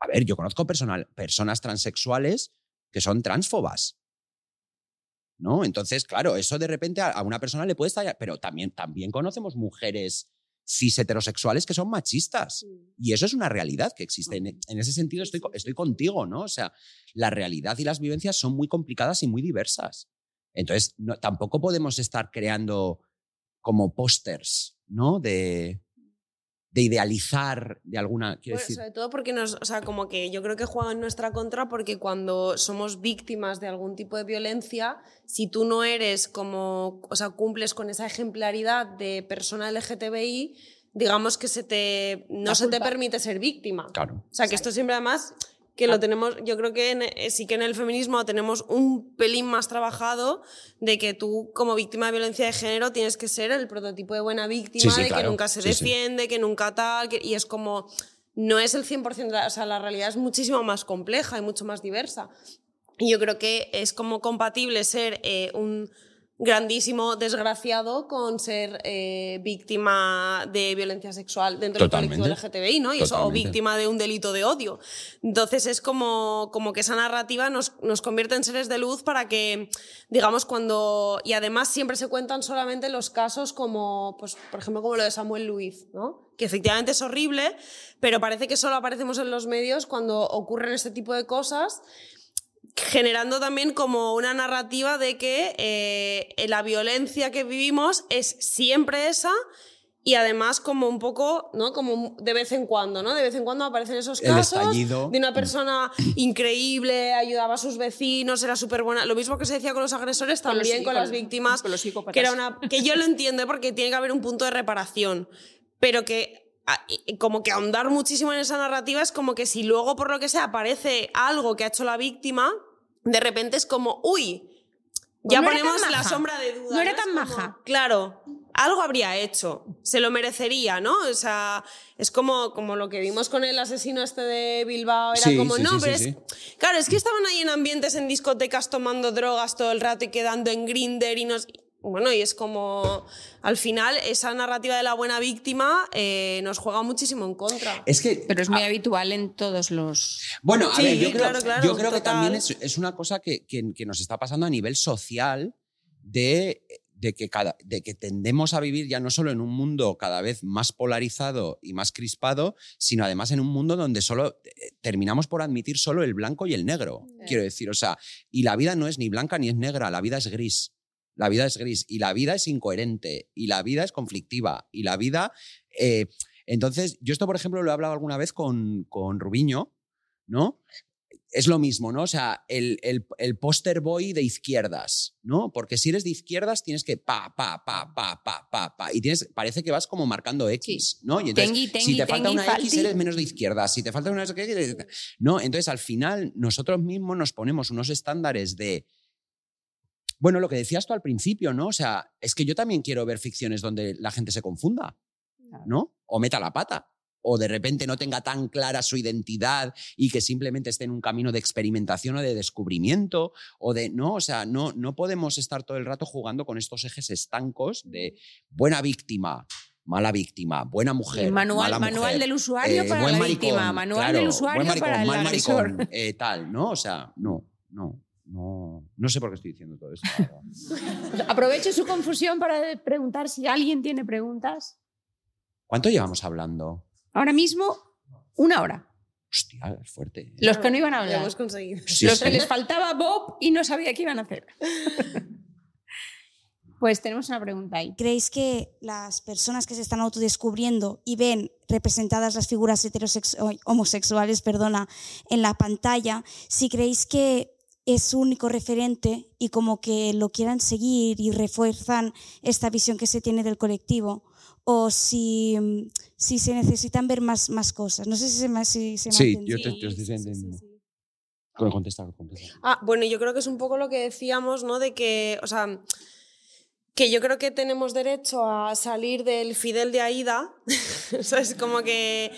a ver, yo conozco personal, personas transexuales que son transfobas. ¿No? Entonces, claro, eso de repente a, a una persona le puede estallar, pero también, también conocemos mujeres cis heterosexuales que son machistas. Y eso es una realidad que existe. En, en ese sentido estoy, estoy contigo, ¿no? O sea, la realidad y las vivencias son muy complicadas y muy diversas. Entonces, no- tampoco podemos estar creando como pósters, ¿no? De, de idealizar de alguna. Quiero Bueno, decir, sobre todo porque nos, o sea, como que yo creo que juega en nuestra contra porque cuando somos víctimas de algún tipo de violencia, si tú no eres como, o sea, cumples con esa ejemplaridad de persona LGTBI, digamos que se te, no La se te permite ser víctima. claro. O sea, que esto siempre además que lo tenemos, yo creo que en- eh, sí que en el feminismo tenemos un pelín más trabajado de que tú como víctima de violencia de género tienes que ser el prototipo de buena víctima, Sí, sí, de que nunca se sí. defiende, que nunca tal, que- y es como, no es el 100%, de la- o sea, la realidad es muchísimo más compleja y mucho más diversa. Y yo creo que es como compatible ser eh, un grandísimo desgraciado con ser eh, víctima de violencia sexual dentro Totalmente. del colectivo LGTBI, ¿no? Y eso, o víctima de un delito de odio. Entonces es como, como que esa narrativa nos, nos convierte en seres de luz para que, digamos, cuando... Y además siempre se cuentan solamente los casos como, pues, por ejemplo, como lo de Samuel Luiz, ¿no? Que efectivamente es horrible, pero parece que solo aparecemos en los medios cuando ocurren este tipo de cosas generando también como una narrativa de que eh, la violencia que vivimos es siempre esa y además como un poco, ¿no? Como de vez en cuando, ¿no? De vez en cuando aparecen esos casos de una persona increíble, ayudaba a sus vecinos, era súper buena. Lo mismo que se decía con los agresores, Con los también con, con- las víctimas, con los que era una que yo lo entiendo porque tiene que haber un punto de reparación, pero que como que ahondar muchísimo en esa narrativa es como que si luego por lo que sea aparece algo que ha hecho la víctima, de repente es como, uy, Pues ya no ponemos la sombra de duda. No era tan como, maja. Claro, algo habría hecho, se lo merecería, ¿no? O sea, es como, como lo que vimos con el asesino este de Bilbao, era Sí, como, sí, no, sí, pero sí, es... sí. Claro, es que estaban ahí en ambientes, en discotecas, tomando drogas todo el rato y quedando en grinder y nos... Bueno, y es como, al final, esa narrativa de la buena víctima eh, nos juega muchísimo en contra. Es que. Pero es muy habitual en todos los. Bueno, a Sí, ver, yo creo, claro, claro, yo creo que también es, es una cosa que, que- que nos está pasando a nivel social de, de que cada, de que tendemos a vivir ya no solo en un mundo cada vez más polarizado y más crispado, sino además en un mundo donde solo eh, terminamos por admitir solo el blanco y el negro. Quiero decir, o sea, y la vida no es ni blanca ni es negra, la vida es gris. La vida es gris y la vida es incoherente y la vida es conflictiva y la vida eh, Entonces, yo esto, por ejemplo, lo he hablado alguna vez con, con Rubiño, ¿no? Es lo mismo, ¿no? O sea, el, el, el póster boy de izquierdas, ¿no? Porque si eres de izquierdas tienes que pa, pa, pa, pa, pa, pa, pa. Y tienes, parece que vas como marcando X, ¿no? Y entonces, Tengui, si tengui, te falta una X, falti. eres menos de izquierdas. Si te falta una X, no. Entonces, al final, nosotros mismos nos ponemos unos estándares de. Bueno, lo que decías tú al principio, ¿no? O sea, es que yo también quiero ver ficciones donde la gente se confunda, ¿no? O meta la pata. O de repente no tenga tan clara su identidad y que simplemente esté en un camino de experimentación o de descubrimiento. O de. No, o sea, no, no podemos estar todo el rato jugando con estos ejes estancos de buena víctima, mala víctima, buena mujer. Manual, mala manual mujer, del usuario eh, para la maricón, víctima, manual claro, del usuario maricón, para el mal maricón, eh, tal, ¿no? O sea, no, no, no, no sé por qué estoy diciendo todo esto. <laughs> Aprovecho su confusión para preguntar si alguien tiene preguntas. ¿Cuánto llevamos hablando? Ahora mismo, una hora. Hostia, es fuerte. ¿eh? Los que no iban a Lo hablar. hemos conseguido. Sí, Los sí. que les faltaba Bob y no sabía qué iban a hacer. <laughs> Pues tenemos una pregunta ahí. ¿Creéis que las personas que se están autodescubriendo y ven representadas las figuras heterosex- o homosexuales perdona, en la pantalla, si creéis que es su único referente y como que lo quieran seguir y refuerzan esta visión que se tiene del colectivo? O si, mm, si se necesitan ver más, más cosas. No sé si se me, si se me Sí, yo te, te estoy entendiendo. Con- Contesta, contesta. Ah, bueno, yo creo que es un poco lo que decíamos, ¿no? De que, o sea, que yo creo que tenemos derecho a salir del Fidel de Aida. o sea, es como que,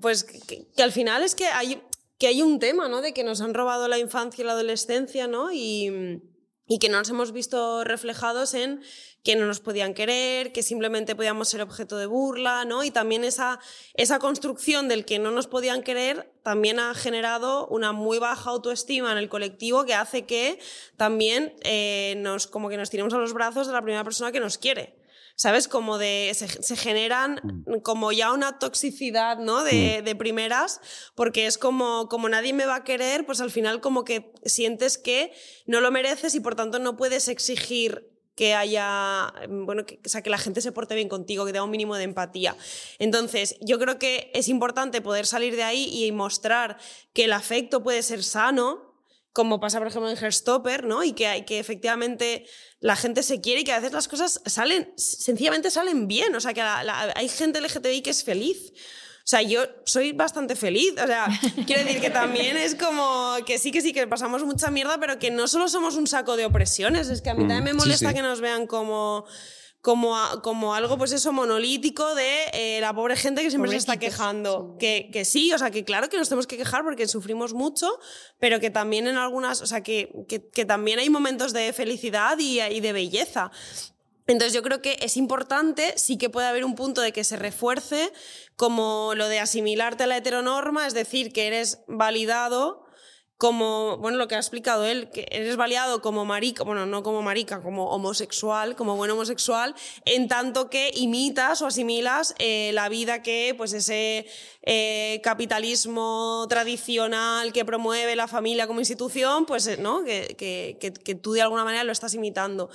pues, que, que al final es que hay, que hay un tema, ¿no? De que nos han robado la infancia y la adolescencia, ¿no? Y, y que no nos hemos visto reflejados en que no nos podían querer, que simplemente podíamos ser objeto de burla, ¿no? Y también esa, esa construcción del que no nos podían querer también ha generado una muy baja autoestima en el colectivo que hace que también eh, nos, como que nos tiremos a los brazos de la primera persona que nos quiere. ¿Sabes? Como de. Se, se generan como ya una toxicidad, ¿no? De, de primeras, porque es como, como nadie me va a querer, pues al final como que sientes que no lo mereces y por tanto no puedes exigir que haya, bueno, que, o sea, que la gente se porte bien contigo, que tenga un mínimo de empatía. Entonces, yo creo que es importante poder salir de ahí y mostrar que el afecto puede ser sano, como pasa, por ejemplo, en Herstopper, ¿no? Y que, que efectivamente la gente se quiere y que a veces las cosas salen, sencillamente salen bien. O sea, que la- la- hay gente LGTBI que es feliz. O sea, yo soy bastante feliz. O sea, quiero decir que también es como que sí, que sí, que pasamos mucha mierda, pero que no solo somos un saco de opresiones. Es que a mí Mm, también me sí, molesta sí. que nos vean como. Como, a- como algo, pues eso, monolítico de eh, la pobre gente que siempre se está quejando. Que, que sí, o sea, que claro que nos tenemos que quejar porque sufrimos mucho, pero que también en algunas, o sea, que, que, que también hay momentos de felicidad y, y de belleza. Entonces yo creo que es importante, sí que puede haber un punto de que se refuerce como lo de asimilarte a la heteronorma, es decir, que eres validado como, bueno, lo que ha explicado él, que eres validado como marica, bueno, no como marica, como homosexual, como buen homosexual, en tanto que imitas o asimilas eh, la vida que, pues, ese eh, capitalismo tradicional que promueve la familia como institución, pues, eh, ¿no? Que, que tú de alguna manera lo estás imitando.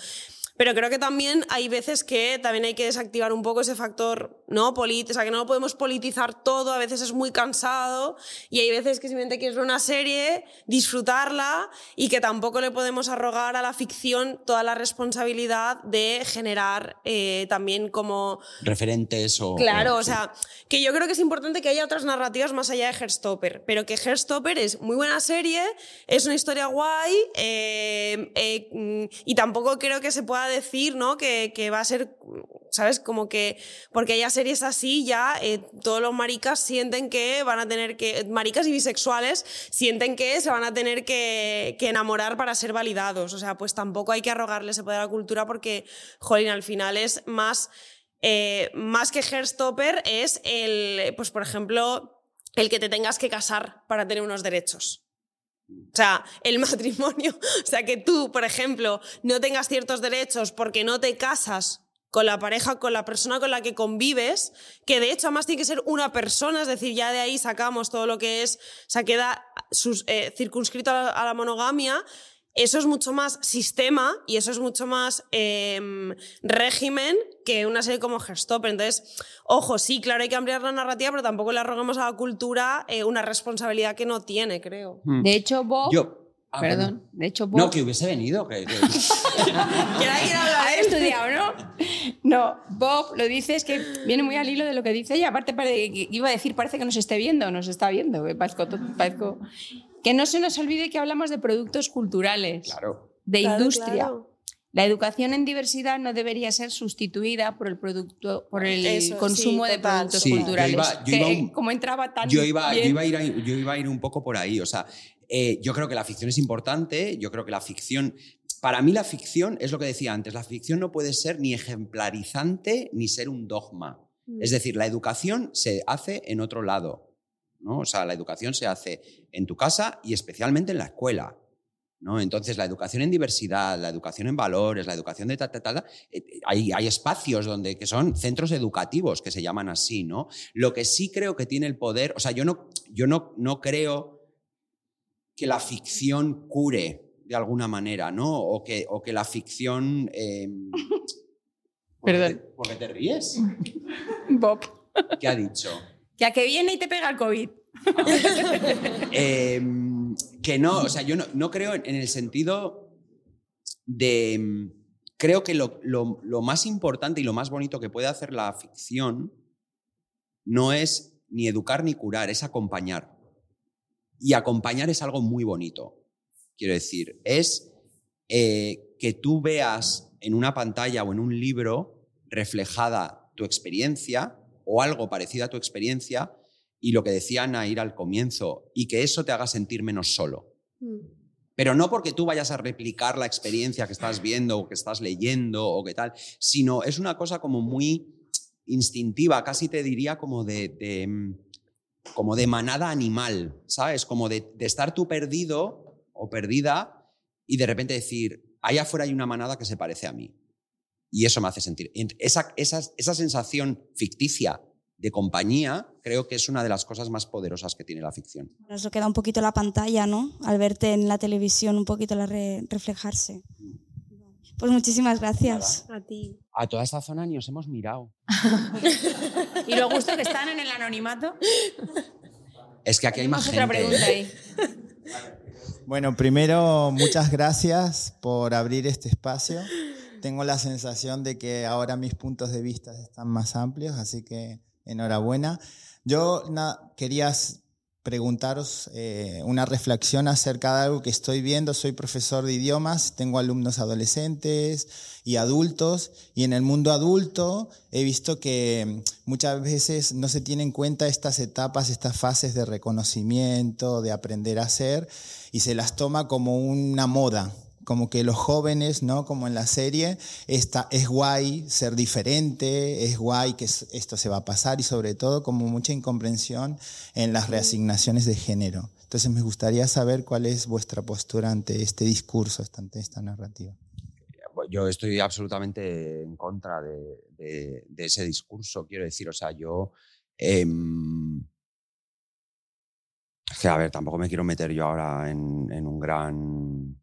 Pero creo que también hay veces que también hay que desactivar un poco ese factor, ¿no? Polit o sea, que no lo podemos politizar todo, a veces es muy cansado y hay veces que simplemente quieres ver una serie, disfrutarla y que tampoco le podemos arrogar a la ficción toda la responsabilidad de generar eh, también como Referentes o. Claro, o sea, que yo creo que es importante que haya otras narrativas más allá de Herstopper, pero que Herstopper es muy buena serie, es una historia guay eh, eh, mm, y tampoco creo que se pueda decir, ¿no? Que, que va a ser, ¿sabes? Como que porque haya series así ya eh, todos los maricas sienten que van a tener que, maricas y bisexuales sienten que se van a tener que, enamorar para ser validados, o sea, pues tampoco hay que arrogarle ese poder a la cultura porque, jolín, al final es más eh, más que Herstopper es el, pues por ejemplo, el que te tengas que casar para tener unos derechos. O sea, el matrimonio, <laughs> o sea, que tú, por ejemplo, no tengas ciertos derechos porque no te casas con la pareja, con la persona con la que convives, que de hecho además tiene que ser una persona, es decir, ya de ahí sacamos todo lo que es, o sea, queda eh, circunscrito a la monogamia, eso es mucho más sistema y eso es mucho más em, régimen que una serie como Herstopper. Entonces, ojo, sí, claro, hay que ampliar la narrativa, pero tampoco le arroguemos a la cultura eh, una responsabilidad que no tiene, creo. Hmm. De hecho, Bob. Yo. Ah, perdón. bueno. De hecho, Bob. No, que hubiese venido. Que, que- <laughs> Haber estudiado, ¿no? <laughs> No, Bob lo dice, es que viene muy al hilo de lo que dice ella. Aparte, iba a decir, parece que nos esté viendo, nos está viendo. que parezco parezco- Que no se nos olvide que hablamos de productos culturales, claro. de Claro, industria. claro. La educación en diversidad no debería ser sustituida por el producto, por el Eso, consumo sí, de total. productos Sí, yo culturales. iba- yo que, iba un- como entraba tan Yo iba, yo, iba a ir, a- yo iba a ir un poco por ahí. O sea, eh, yo creo que la ficción es importante. Yo creo que la ficción. Para mí, la ficción es lo que decía antes: la ficción no puede ser ni ejemplarizante ni ser un dogma. Mm. Es decir, la educación se hace en otro lado. ¿No? O sea, la educación se hace en tu casa y especialmente en la escuela. ¿no? Entonces, la educación en diversidad, la educación en valores, la educación de tal, tal, tal, eh, hay, hay espacios donde que son centros educativos que se llaman así, ¿no? Lo que sí creo que tiene el poder, o sea, yo no, yo no, no creo que la ficción cure de alguna manera, ¿no? O que, o que la ficción... eh, ¿por qué Perdón. te- ¿Por qué te ríes? Bob. ¿Qué ha dicho? Que a que viene y te pega el COVID. <laughs> Eh, que no, o sea, yo no, no creo en, el sentido de... mm, Creo que lo, lo- lo más importante y lo más bonito que puede hacer la ficción no es ni educar ni curar, es acompañar. Y acompañar es algo muy bonito. Quiero decir, es eh, que tú veas en una pantalla o en un libro reflejada tu experiencia o algo parecido a tu experiencia y lo que decía Ana ir al comienzo y que eso te haga sentir menos solo. Mm. Pero no porque tú vayas a replicar la experiencia que estás viendo o que estás leyendo o qué tal, sino es una cosa como muy instintiva, casi te diría como de, de, mm, como de manada animal, ¿sabes? Como de, de estar tú perdido o perdida y de repente decir, allá afuera hay una manada que se parece a mí. Y eso me hace sentir. Ent- Esa, esa, esa sensación ficticia de compañía creo que es una de las cosas más poderosas que tiene la ficción. Eso queda un poquito la pantalla, ¿no? Al verte en la televisión, un poquito la re- reflejarse. Pues muchísimas gracias. A ti. A toda esta zona ni os hemos mirado. <laughs> Y lo gusto que están en el anonimato. Es que aquí hay más gente. otra pregunta ahí. Bueno, primero, muchas gracias por abrir este espacio. Tengo la sensación de que ahora mis puntos de vista están más amplios, así que enhorabuena. Yo quería preguntaros eh, una reflexión acerca de algo que estoy viendo. Soy profesor de idiomas, tengo alumnos adolescentes y adultos, y en el mundo adulto he visto que muchas veces no se tienen en cuenta estas etapas, estas fases de reconocimiento, de aprender a hacer, y se las toma como una moda, como que los jóvenes, ¿no? Como en la serie, esta, es guay ser diferente, es guay que es- esto se va a pasar y sobre todo como mucha incomprensión en las reasignaciones de género. Entonces me gustaría saber cuál es vuestra postura ante este discurso, ante esta narrativa. Yo estoy absolutamente en contra de, de- de ese discurso, quiero decir, o sea, yo... es que, a ver, tampoco me quiero meter yo ahora en, en un gran...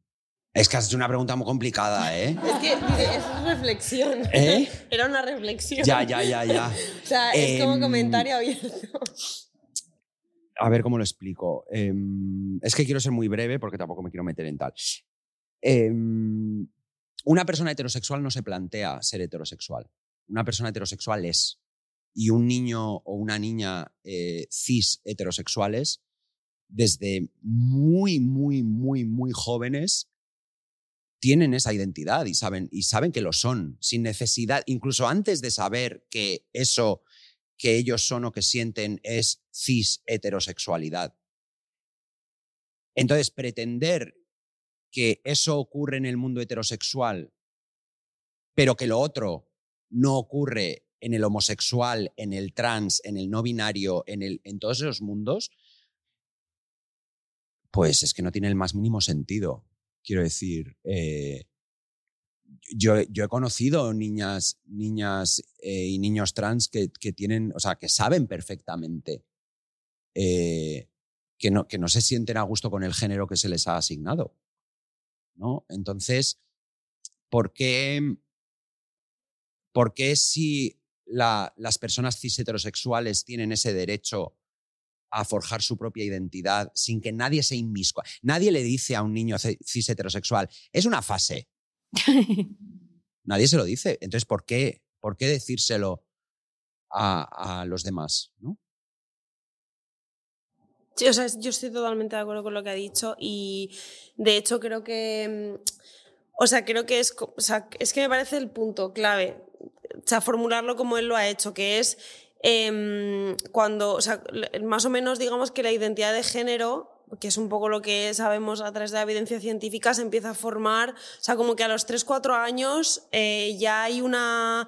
Es que has hecho una pregunta muy complicada, ¿eh? <laughs> Es que es reflexión. ¿Eh? <laughs> Era una reflexión. Ya, ya, ya, ya. <laughs> O sea, es como Em, comentario abierto. A ver cómo lo explico. Em, es que quiero ser muy breve porque tampoco me quiero meter en tal. Em, una persona heterosexual no se plantea ser heterosexual. Una persona heterosexual es. Y un niño o una niña eh, cis heterosexuales, desde muy, muy, muy, muy jóvenes, tienen esa identidad y saben, y saben que lo son, sin necesidad, incluso antes de saber que eso que ellos son o que sienten es cis heterosexualidad. Entonces, pretender que eso ocurre en el mundo heterosexual, pero que lo otro no ocurre en el homosexual, en el trans, en el no binario, en, en todos esos mundos, pues es que no tiene el más mínimo sentido. Quiero decir, eh, yo, he conocido niñas, niñas eh, y niños trans que, tienen, o sea, que saben perfectamente eh, que, no, que no se sienten a gusto con el género que se les ha asignado. ¿no? Entonces, ¿por qué, por qué si la- las personas cis heterosexuales tienen ese derecho a forjar su propia identidad sin que nadie se inmiscua? Nadie le dice a un niño cis heterosexual, es una fase. Nadie se lo dice. Entonces, ¿por qué, por qué decírselo a, a los demás? ¿no? Sí, o sea, yo estoy totalmente de acuerdo con lo que ha dicho y de hecho creo que, mm, o sea, creo que es, o sea, es que me parece el punto clave, o sea, formularlo como él lo ha hecho, que es em, cuando, o sea, más o menos digamos que la identidad de género que es un poco lo que sabemos a través de la evidencia científica, se empieza a formar, o sea, como que a los 3-4 años eh, ya hay una,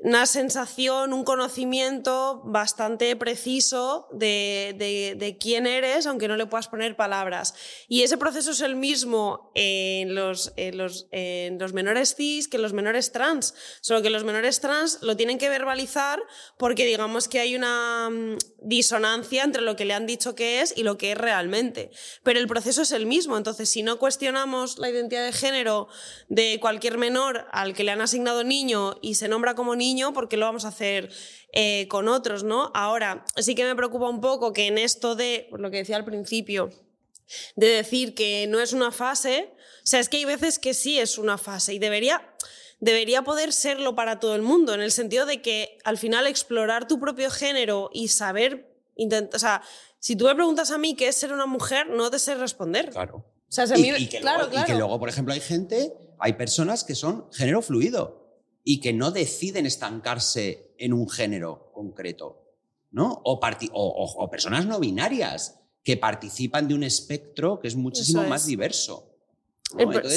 una sensación, un conocimiento bastante preciso de, de- quién eres, aunque no le puedas poner palabras. Y ese proceso es el mismo en los, en los, en los menores cis que en los menores trans, solo que los menores trans lo tienen que verbalizar porque digamos que hay una mm, disonancia entre lo que le han dicho que es y lo que es realmente. Pero el proceso es el mismo, entonces si no cuestionamos la identidad de género de cualquier menor al que le han asignado niño y se nombra como niño, ¿por qué lo vamos a hacer eh, con otros, no? Ahora, sí que me preocupa un poco que en esto de, por lo que decía al principio, de decir que no es una fase, o sea, es que hay veces que sí es una fase y debería, debería poder serlo para todo el mundo, en el sentido de que al final explorar tu propio género y saber, intent- o sea, si tú me preguntas a mí qué es ser una mujer, no te sé responder. Claro. O sea, si a mí y que claro, luego, y que claro. luego, por ejemplo, hay gente, hay personas que son género fluido y que no deciden estancarse en un género concreto, ¿no? O, parti- o- o- o personas no binarias que participan de un espectro que es muchísimo más diverso.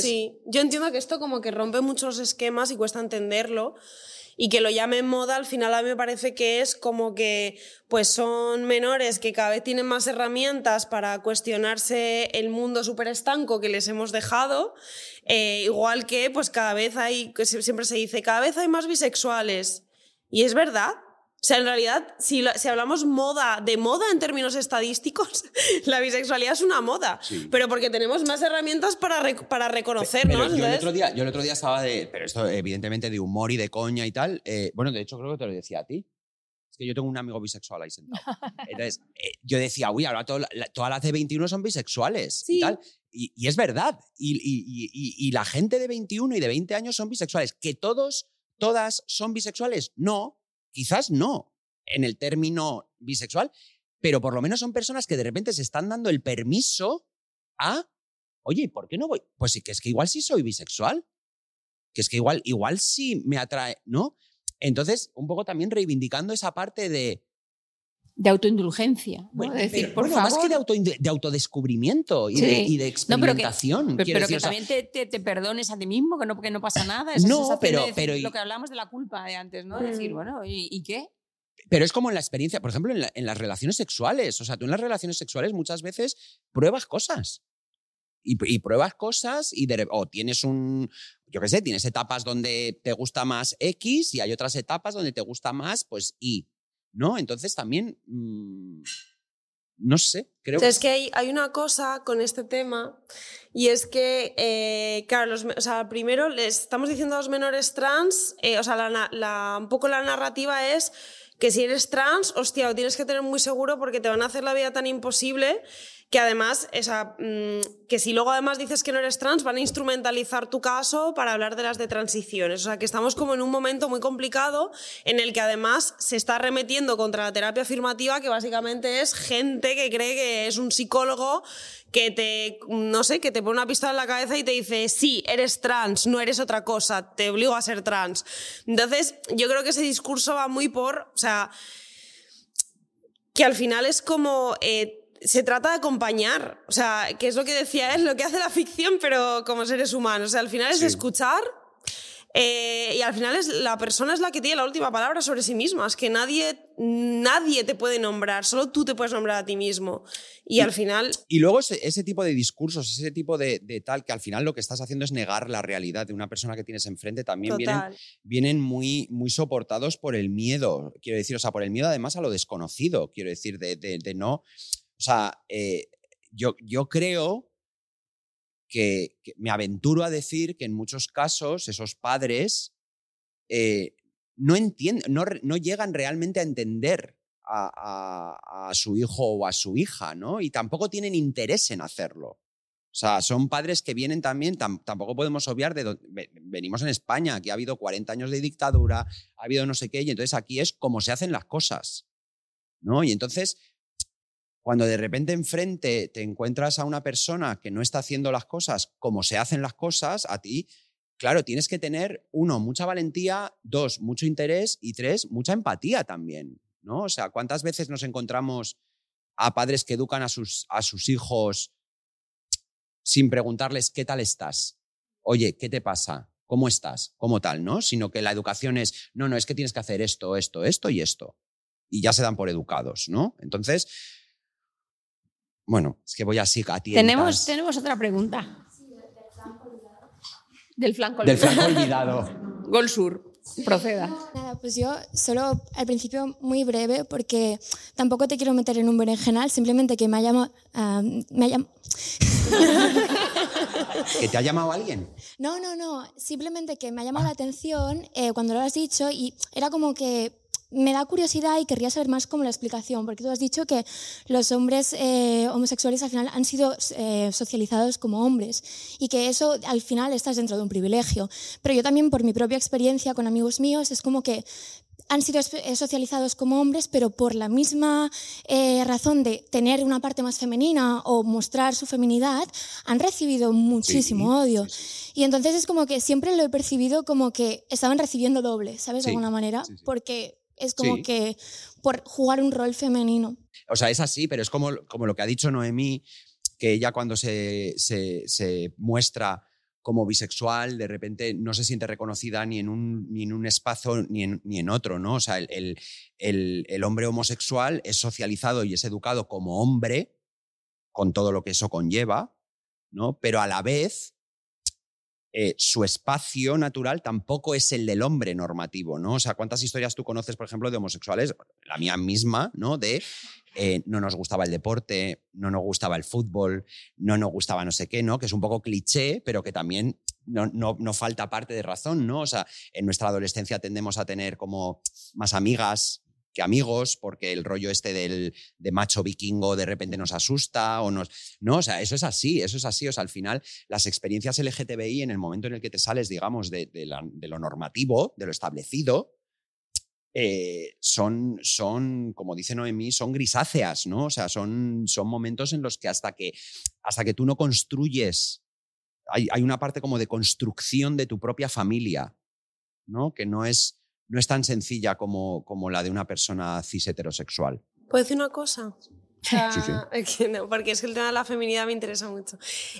sí, yo entiendo que esto como que rompe muchos esquemas y cuesta entenderlo y que lo llamen moda, al final a mí me parece que es como que pues son menores que cada vez tienen más herramientas para cuestionarse el mundo súper estanco que les hemos dejado, eh, igual que pues cada vez hay, siempre se dice, cada vez hay más bisexuales. Y es verdad. O sea, en realidad, si, si hablamos moda, de moda en términos estadísticos, <laughs> la bisexualidad es una moda. Sí. Pero porque tenemos más herramientas para, rec- para Pero reconocernos. yo el, otro día, yo el otro día estaba de. Pero esto, evidentemente, de humor y de coña y tal. eh, bueno, de hecho, creo que te lo decía a ti. Es que yo tengo un amigo bisexual ahí sentado. <laughs> Entonces, eh, yo decía, uy, ahora todo- la- todas las de 21 son bisexuales y tal. Y, y es verdad. Y- y- y la gente de 21 y de 20 años son bisexuales. ¿Que todos, todas son bisexuales? No, quizás no, en el término bisexual, pero por lo menos son personas que de repente se están dando el permiso a oye, ¿y ¿por qué no voy? Pues sí, que es que igual sí soy bisexual. Que es que igual, igual sí me atrae, ¿no? Entonces, un poco también reivindicando esa parte de. De autoindulgencia. ¿no? Bueno, de decir, pero- por bueno, favor. más que de, auto, de autodescubrimiento y, Sí. de, y de No, pero que- experimentación. Pero, quiero pero decir, que o sea, también te, te- te perdones a ti mismo, que no, que no pasa nada. Esa No, pero- de decir pero y- lo que hablamos de la culpa de antes, ¿no? Decir, Mm. bueno, ¿y, y qué? Pero es como en la experiencia, por ejemplo, en, la- en las relaciones sexuales. O sea, tú en las relaciones sexuales muchas veces pruebas cosas. Y, y pruebas cosas y de, o tienes un, yo qué sé, tienes etapas donde te gusta más X y hay otras etapas donde te gusta más, pues Y. ¿No? Entonces también, mm, no sé, creo O sea, es que hay, hay una cosa con este tema y es que, eh, claro, los o sea, primero les estamos diciendo a los menores trans, eh, o sea, la la- un poco la narrativa es que si eres trans, hostia, lo tienes que tener muy seguro porque te van a hacer la vida tan imposible que además, esa, mm, que si luego además dices que no eres trans, van a instrumentalizar tu caso para hablar de las de transiciones. O sea, que estamos como en un momento muy complicado en el que además se está arremetiendo contra la terapia afirmativa, que básicamente es gente que cree que es un psicólogo que te, no sé, que te pone una pistola en la cabeza y te dice, sí, eres trans, no eres otra cosa, te obligo a ser trans. Entonces, yo creo que ese discurso va muy por, o sea, que al final es como... eh, se trata de acompañar, o sea, que es lo que decía él, lo que hace la ficción, pero como seres humanos. O sea, al final es Sí. escuchar eh, y al final es la persona es la que tiene la última palabra sobre sí misma. Es que nadie, nadie te puede nombrar, solo tú te puedes nombrar a ti mismo. Y al final, Y luego ese, ese tipo de discursos, ese tipo de, de tal, que al final lo que estás haciendo es negar la realidad de una persona que tienes enfrente, también vienen, total. vienen muy, muy soportados por el miedo, quiero decir, o sea, por el miedo además a lo desconocido, quiero decir, de, de- de no, o sea, eh, yo, yo creo que, que me aventuro a decir que en muchos casos esos padres eh, no entienden, no, no llegan realmente a entender a, a- a su hijo o a su hija, ¿no? Y tampoco tienen interés en hacerlo. O sea, son padres que vienen también, tam- tampoco podemos obviar de dónde ve- venimos en España, aquí ha habido 40 años de dictadura, ha habido no sé qué, y entonces aquí es como se hacen las cosas, ¿no? Y entonces, cuando de repente enfrente te encuentras a una persona que no está haciendo las cosas como se hacen las cosas, a ti, claro, tienes que tener, uno, mucha valentía, dos, mucho interés y tres, mucha empatía también, ¿no? O sea, ¿cuántas veces nos encontramos a padres que educan a sus, a sus hijos sin preguntarles qué tal estás? Oye, ¿qué te pasa? ¿Cómo estás? ¿Cómo tal? ¿No? Sino que la educación es, no, no, es que tienes que hacer esto, esto, esto y esto. Y ya se dan por educados, ¿no? Entonces, bueno, es que voy así a tientas. Tenemos, tenemos otra pregunta. Del flanco Del flanco olvidado. olvidado. <laughs> Gol Sur, proceda. Nada, pues yo solo al principio muy breve porque tampoco te quiero meter en un berenjenal, simplemente que me ha llamado... ah, me ha llam- <laughs> ¿Que te ha llamado alguien? No, no, no, simplemente que me ha llamado la atención eh, cuando lo has dicho y era como que me da curiosidad y querría saber más como la explicación, porque tú has dicho que los hombres eh, homosexuales al final han sido eh, socializados como hombres y que eso al final estás dentro de un privilegio. Pero yo también por mi propia experiencia con amigos míos es como que han sido socializados como hombres, pero por la misma eh, razón de tener una parte más femenina o mostrar su feminidad, han recibido muchísimo odio. Y entonces es como que siempre lo he percibido como que estaban recibiendo doble, ¿sabes? Sí, De alguna manera, porque es como Sí. que por jugar un rol femenino. O sea, es así, pero es como, como lo que ha dicho Noemí, que ella cuando se, se- se muestra como bisexual, de repente no se siente reconocida ni en un, ni en un espacio ni en, ni en otro, ¿no? O sea, el, el- el- el hombre homosexual es socializado y es educado como hombre, con todo lo que eso conlleva, ¿no? Pero a la vez eh, su espacio natural tampoco es el del hombre normativo, ¿no? O sea, ¿cuántas historias tú conoces, por ejemplo, de homosexuales? La mía misma, ¿no? De eh, no nos gustaba el deporte, no nos gustaba el fútbol, no nos gustaba no sé qué, ¿no? Que es un poco cliché, pero que también no, no, no falta parte de razón, ¿no? O sea, en nuestra adolescencia tendemos a tener como más amigas que amigos, porque el rollo este del, de macho vikingo de repente nos asusta o nos... No, o sea, eso es así, eso es así. O sea, al final las experiencias LGTBI en el momento en el que te sales, digamos, de, de lo normativo, de lo establecido, eh, son, son, como dice Noemí, son grisáceas, ¿no? O sea, son, son momentos en los que hasta que, hasta que tú no construyes, hay, hay una parte como de construcción de tu propia familia, ¿no? Que no es, no es tan sencilla como, como la de una persona cis heterosexual. ¿Puedo decir una cosa? O sea, Sí, sí. <laughs> no, porque es que el tema de la feminidad me interesa mucho.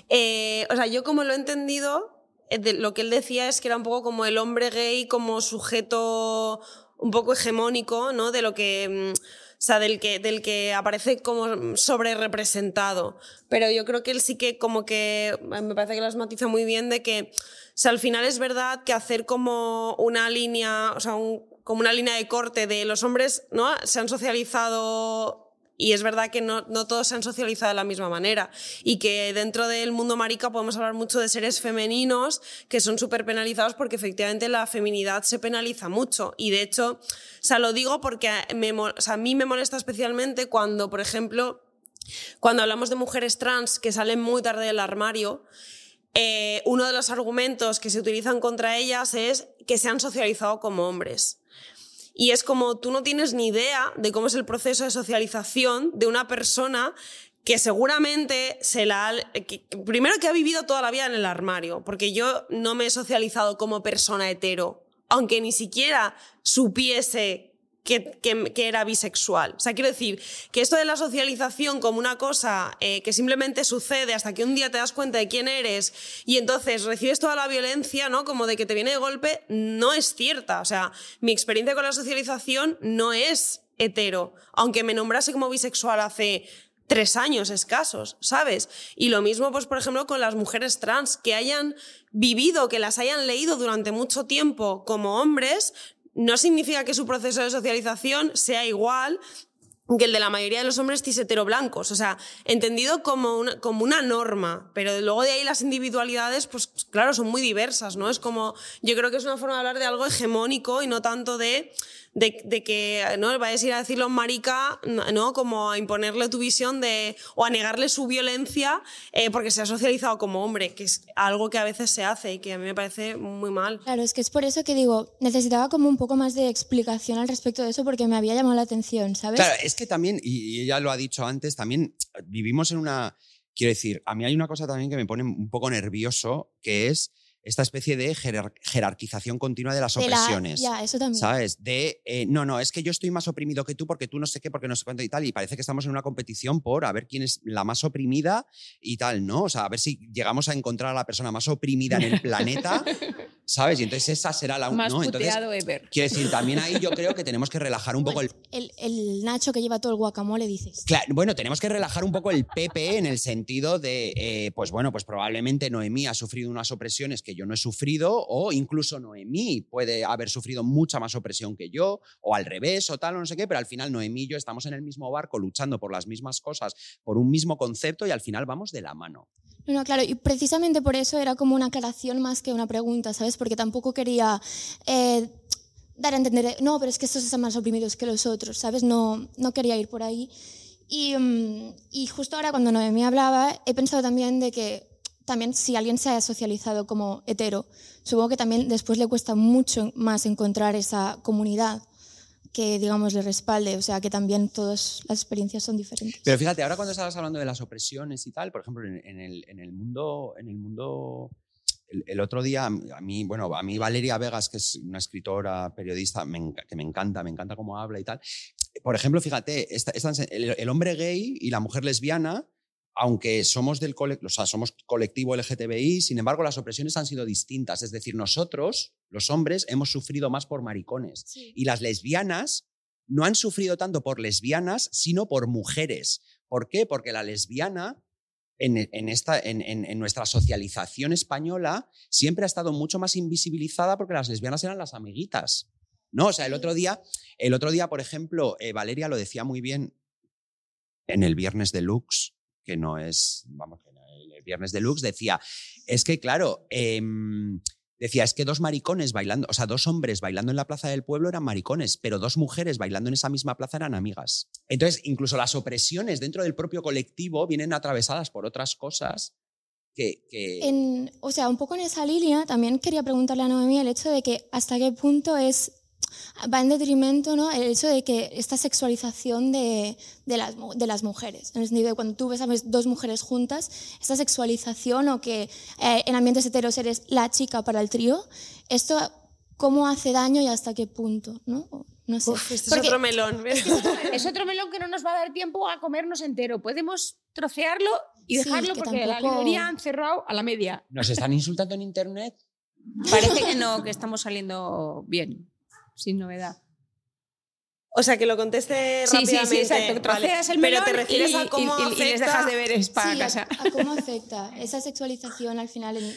Eh, o sea, yo como lo he entendido, eh, lo que él decía es que era un poco como el hombre gay como sujeto un poco hegemónico, ¿no? De lo que... mm, sea, del que, del que aparece como sobre representado. Pero yo creo que él sí que como que, me parece que las matiza muy bien de que, o sea, al final es verdad que hacer como una línea, o sea, un- como una línea de corte de los hombres, ¿no? Se han socializado y es verdad que no, no todos se han socializado de la misma manera y que dentro del mundo marica podemos hablar mucho de seres femeninos que son súper penalizados porque efectivamente la feminidad se penaliza mucho y de hecho, o lo digo porque a mí me molesta especialmente cuando, por ejemplo, cuando hablamos de mujeres trans que salen muy tarde del armario, eh, uno de los argumentos que se utilizan contra ellas es que se han socializado como hombres. Y es como tú no tienes ni idea de cómo es el proceso de socialización de una persona que seguramente se la ha- primero que ha vivido toda la vida en el armario, porque yo no me he socializado como persona hetero, aunque ni siquiera supiese que, era bisexual. O sea, quiero decir que esto de la socialización como una cosa eh, que simplemente sucede hasta que un día te das cuenta de quién eres y entonces recibes toda la violencia, ¿no? Como de que te viene de golpe, no es cierta. O sea, mi experiencia con la socialización no es hetero, aunque me nombrase como bisexual hace tres años escasos, ¿sabes? Y lo mismo, pues, por ejemplo, con las mujeres trans, que hayan vivido, que las hayan leído durante mucho tiempo como hombres, no significa que su proceso de socialización sea igual que el de la mayoría de los hombres cis blancos, o sea, entendido como una, como una norma, pero luego de ahí las individualidades, pues claro, son muy diversas, ¿no? Es como, yo creo que es una forma de hablar de algo hegemónico y no tanto de de, que no vayas a ir a decirlo marica, ¿no? Como a imponerle tu visión de, o a negarle su violencia eh, porque se ha socializado como hombre, que es algo que a veces se hace y que a mí me parece muy mal. Claro, es que es por eso que digo, necesitaba como un poco más de explicación al respecto de eso porque me había llamado la atención, ¿sabes? Claro, es que también, y ella lo ha dicho antes, también vivimos en una... Quiero decir, a mí hay una cosa también que me pone un poco nervioso, que es esta especie de jerarquización continua de las opresiones. ya, eso también. ¿Sabes? De, eh, no, no, es que yo estoy más oprimido que tú porque tú no sé qué, porque no sé cuánto y tal. Y parece que estamos en una competición por a ver quién es la más oprimida y tal, ¿no? O sea, a ver si llegamos a encontrar a la persona más oprimida en el planeta, <laughs> ¿sabes? Y entonces esa será la... Más ¿no? Entonces, ever. Quiero decir, también ahí yo <laughs> creo que tenemos que relajar un poco el... el... Nacho que lleva todo el guacamole, dices. Claro, bueno, tenemos que relajar un poco el PP en el sentido de, eh, pues bueno, pues probablemente Noemí ha sufrido unas opresiones que yo no he sufrido o incluso Noemí puede haber sufrido mucha más opresión que yo, o al revés, o tal, o no sé qué, pero al final Noemí y yo estamos en el mismo barco luchando por las mismas cosas, por un mismo concepto y al final vamos de la mano. No, claro, y precisamente por eso era como una aclaración más que una pregunta, ¿sabes? Porque tampoco quería eh, dar a entender, no, pero es que estos están más oprimidos que los otros, ¿sabes? No, no quería ir por ahí. Y, mm, y justo ahora cuando Noemí hablaba, he pensado también de que también si alguien se ha socializado como hetero, supongo que también después le cuesta mucho más encontrar esa comunidad que, digamos, le respalde. O sea, que también todas las experiencias son diferentes. Pero fíjate, ahora cuando estabas hablando de las opresiones y tal, por ejemplo, en, el, en el, mundo... En el mundo el, otro día, a mí, bueno, a mí Valeria Vegas, que es una escritora, periodista, que me encanta, me encanta cómo habla y tal. Por ejemplo, fíjate, el hombre gay y la mujer lesbiana aunque somos del o sea, somos colectivo LGTBI, sin embargo, las opresiones han sido distintas. Es decir, nosotros, los hombres, hemos sufrido más por maricones. Y las lesbianas no han sufrido tanto por lesbianas, sino por mujeres. ¿Por qué? Porque la lesbiana, en, esta, en, nuestra socialización española, siempre ha estado mucho más invisibilizada porque las lesbianas eran las amiguitas. ¿No? O sea, el otro día, el otro día por ejemplo, eh, Valeria lo decía muy bien en el Viernes de Lux, que no es, vamos, el Viernes Deluxe, decía, es que claro, em, decía, es que dos maricones bailando, o sea, dos hombres bailando en la plaza del pueblo eran maricones, pero dos mujeres bailando en esa misma plaza eran amigas. Entonces, incluso las opresiones dentro del propio colectivo vienen atravesadas por otras cosas que... o sea, un poco en esa línea, también quería preguntarle a Noemí el hecho de que hasta qué punto es va en detrimento ¿no? el hecho de que esta sexualización de, de, las, de las mujeres. En el sentido de cuando tú ves a dos mujeres juntas, esta sexualización o que eh, en ambientes heteros eres la chica para el trío, esto cómo hace daño y hasta qué punto, ¿no? No sé. este es otro melón. Es otro melón que no nos va a dar tiempo a comernos entero. Podemos trocearlo y dejarlo porque la librería han cerrado a la media. ¿Nos están insultando en internet? Parece que no, que estamos saliendo bien sin novedad. O sea, que lo conteste sí, rápidamente. Sí, sí, exacto. Troceas el melón Pero te refieres a cómo y, afecta... y, les dejas de ver para sí, casa. A, a, cómo afecta esa sexualización al final en...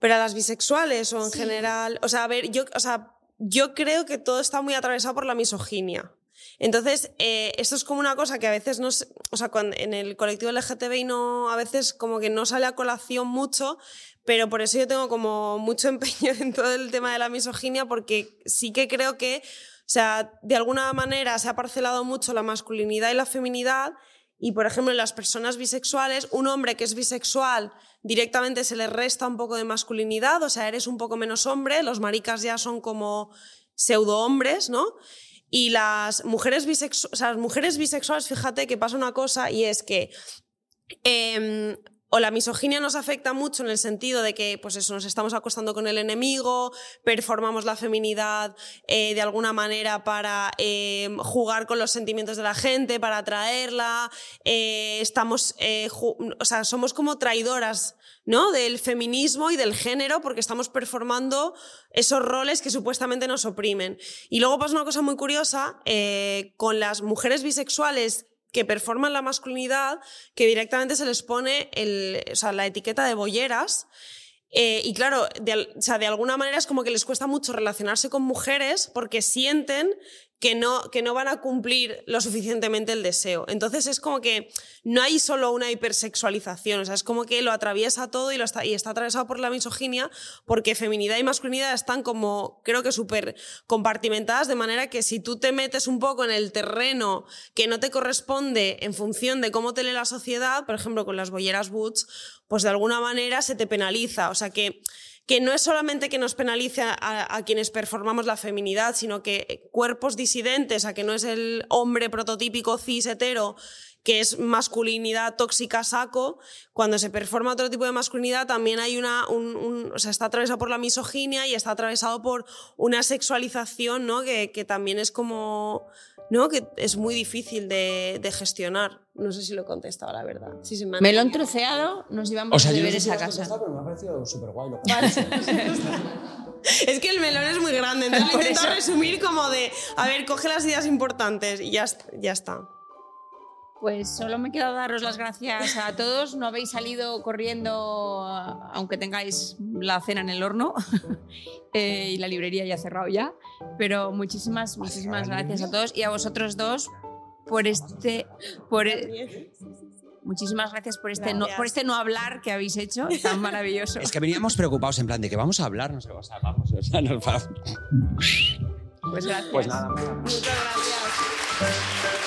Pero a las bisexuales o en sí. general... O sea, a ver, yo, o sea, yo creo que todo está muy atravesado por la misoginia. Entonces, eh, esto es como una cosa que a veces no... O sea, en el colectivo LGTBI no, a veces como que no sale a colación mucho, pero por eso yo tengo como mucho <laughs> empeño en todo el tema de la misoginia, porque sí que creo que, o sea, de alguna manera se ha parcelado mucho la masculinidad y la feminidad, y por ejemplo, en las personas bisexuales, un hombre que es bisexual directamente se le resta un poco de masculinidad, o sea, eres un poco menos hombre, los maricas ya son como pseudo hombres, ¿no? Y las mujeres, bisexu o sea, las mujeres bisexuales, fíjate que pasa una cosa y es que eh, o la misoginia nos afecta mucho en el sentido de que, pues eso, nos estamos acostando con el enemigo, performamos la feminidad eh, de alguna manera para eh, jugar con los sentimientos de la gente, para atraerla, eh, estamos, o sea, somos como traidoras, ¿no? Del feminismo y del género porque estamos performando esos roles que supuestamente nos oprimen. Y luego pasa una cosa muy curiosa con las mujeres bisexuales que performan la masculinidad, que directamente se les pone el, o sea, la etiqueta de bolleras. Eh, y claro, o sea, de alguna manera es como que les cuesta mucho relacionarse con mujeres porque sienten que no, que no van a cumplir lo suficientemente el deseo. Entonces es como que no hay solo una hipersexualización, o sea, es como que lo atraviesa todo y, lo está, y está atravesado por la misoginia porque feminidad y masculinidad están como, creo que súper compartimentadas, de manera que si tú te metes un poco en el terreno que no te corresponde en función de cómo te lee la sociedad, por ejemplo, con las bolleras boots, pues de alguna manera se te penaliza. O sea que que no es solamente que nos penalice a, quienes performamos la feminidad, sino que cuerpos disidentes, a que no es el hombre prototípico cis hetero, que es masculinidad tóxica saco, cuando se performa otro tipo de masculinidad también hay una, un, un, o sea, está atravesado por la misoginia y está atravesado por una sexualización, ¿no? Que, que también es como, ¿no? Que es muy difícil de, de gestionar. No sé si lo he contestado, la verdad. Sí, se me, me lo han troceado, nos íbamos O sea, a yo no sé si esa casa. pero me ha parecido súper guay. Lo <laughs> Es que el melón es muy grande, entonces <laughs> lo eso. resumir como de, a ver, coge las ideas importantes y ya, ya está. Pues solo me queda daros las gracias a todos. No habéis salido corriendo, aunque tengáis la cena en el horno <laughs> eh, y la librería ya ha cerrado ya. Pero muchísimas, muchísimas gracias a todos y a vosotros dos por este, por e- muchísimas gracias por este no, por este no hablar que habéis hecho tan maravilloso. <laughs> Es que veníamos preocados en plan de que vamos a hablar, no sé, o sea, vamos, o sea, nos va- Pues gracias. Pues nada, Muchas gracias.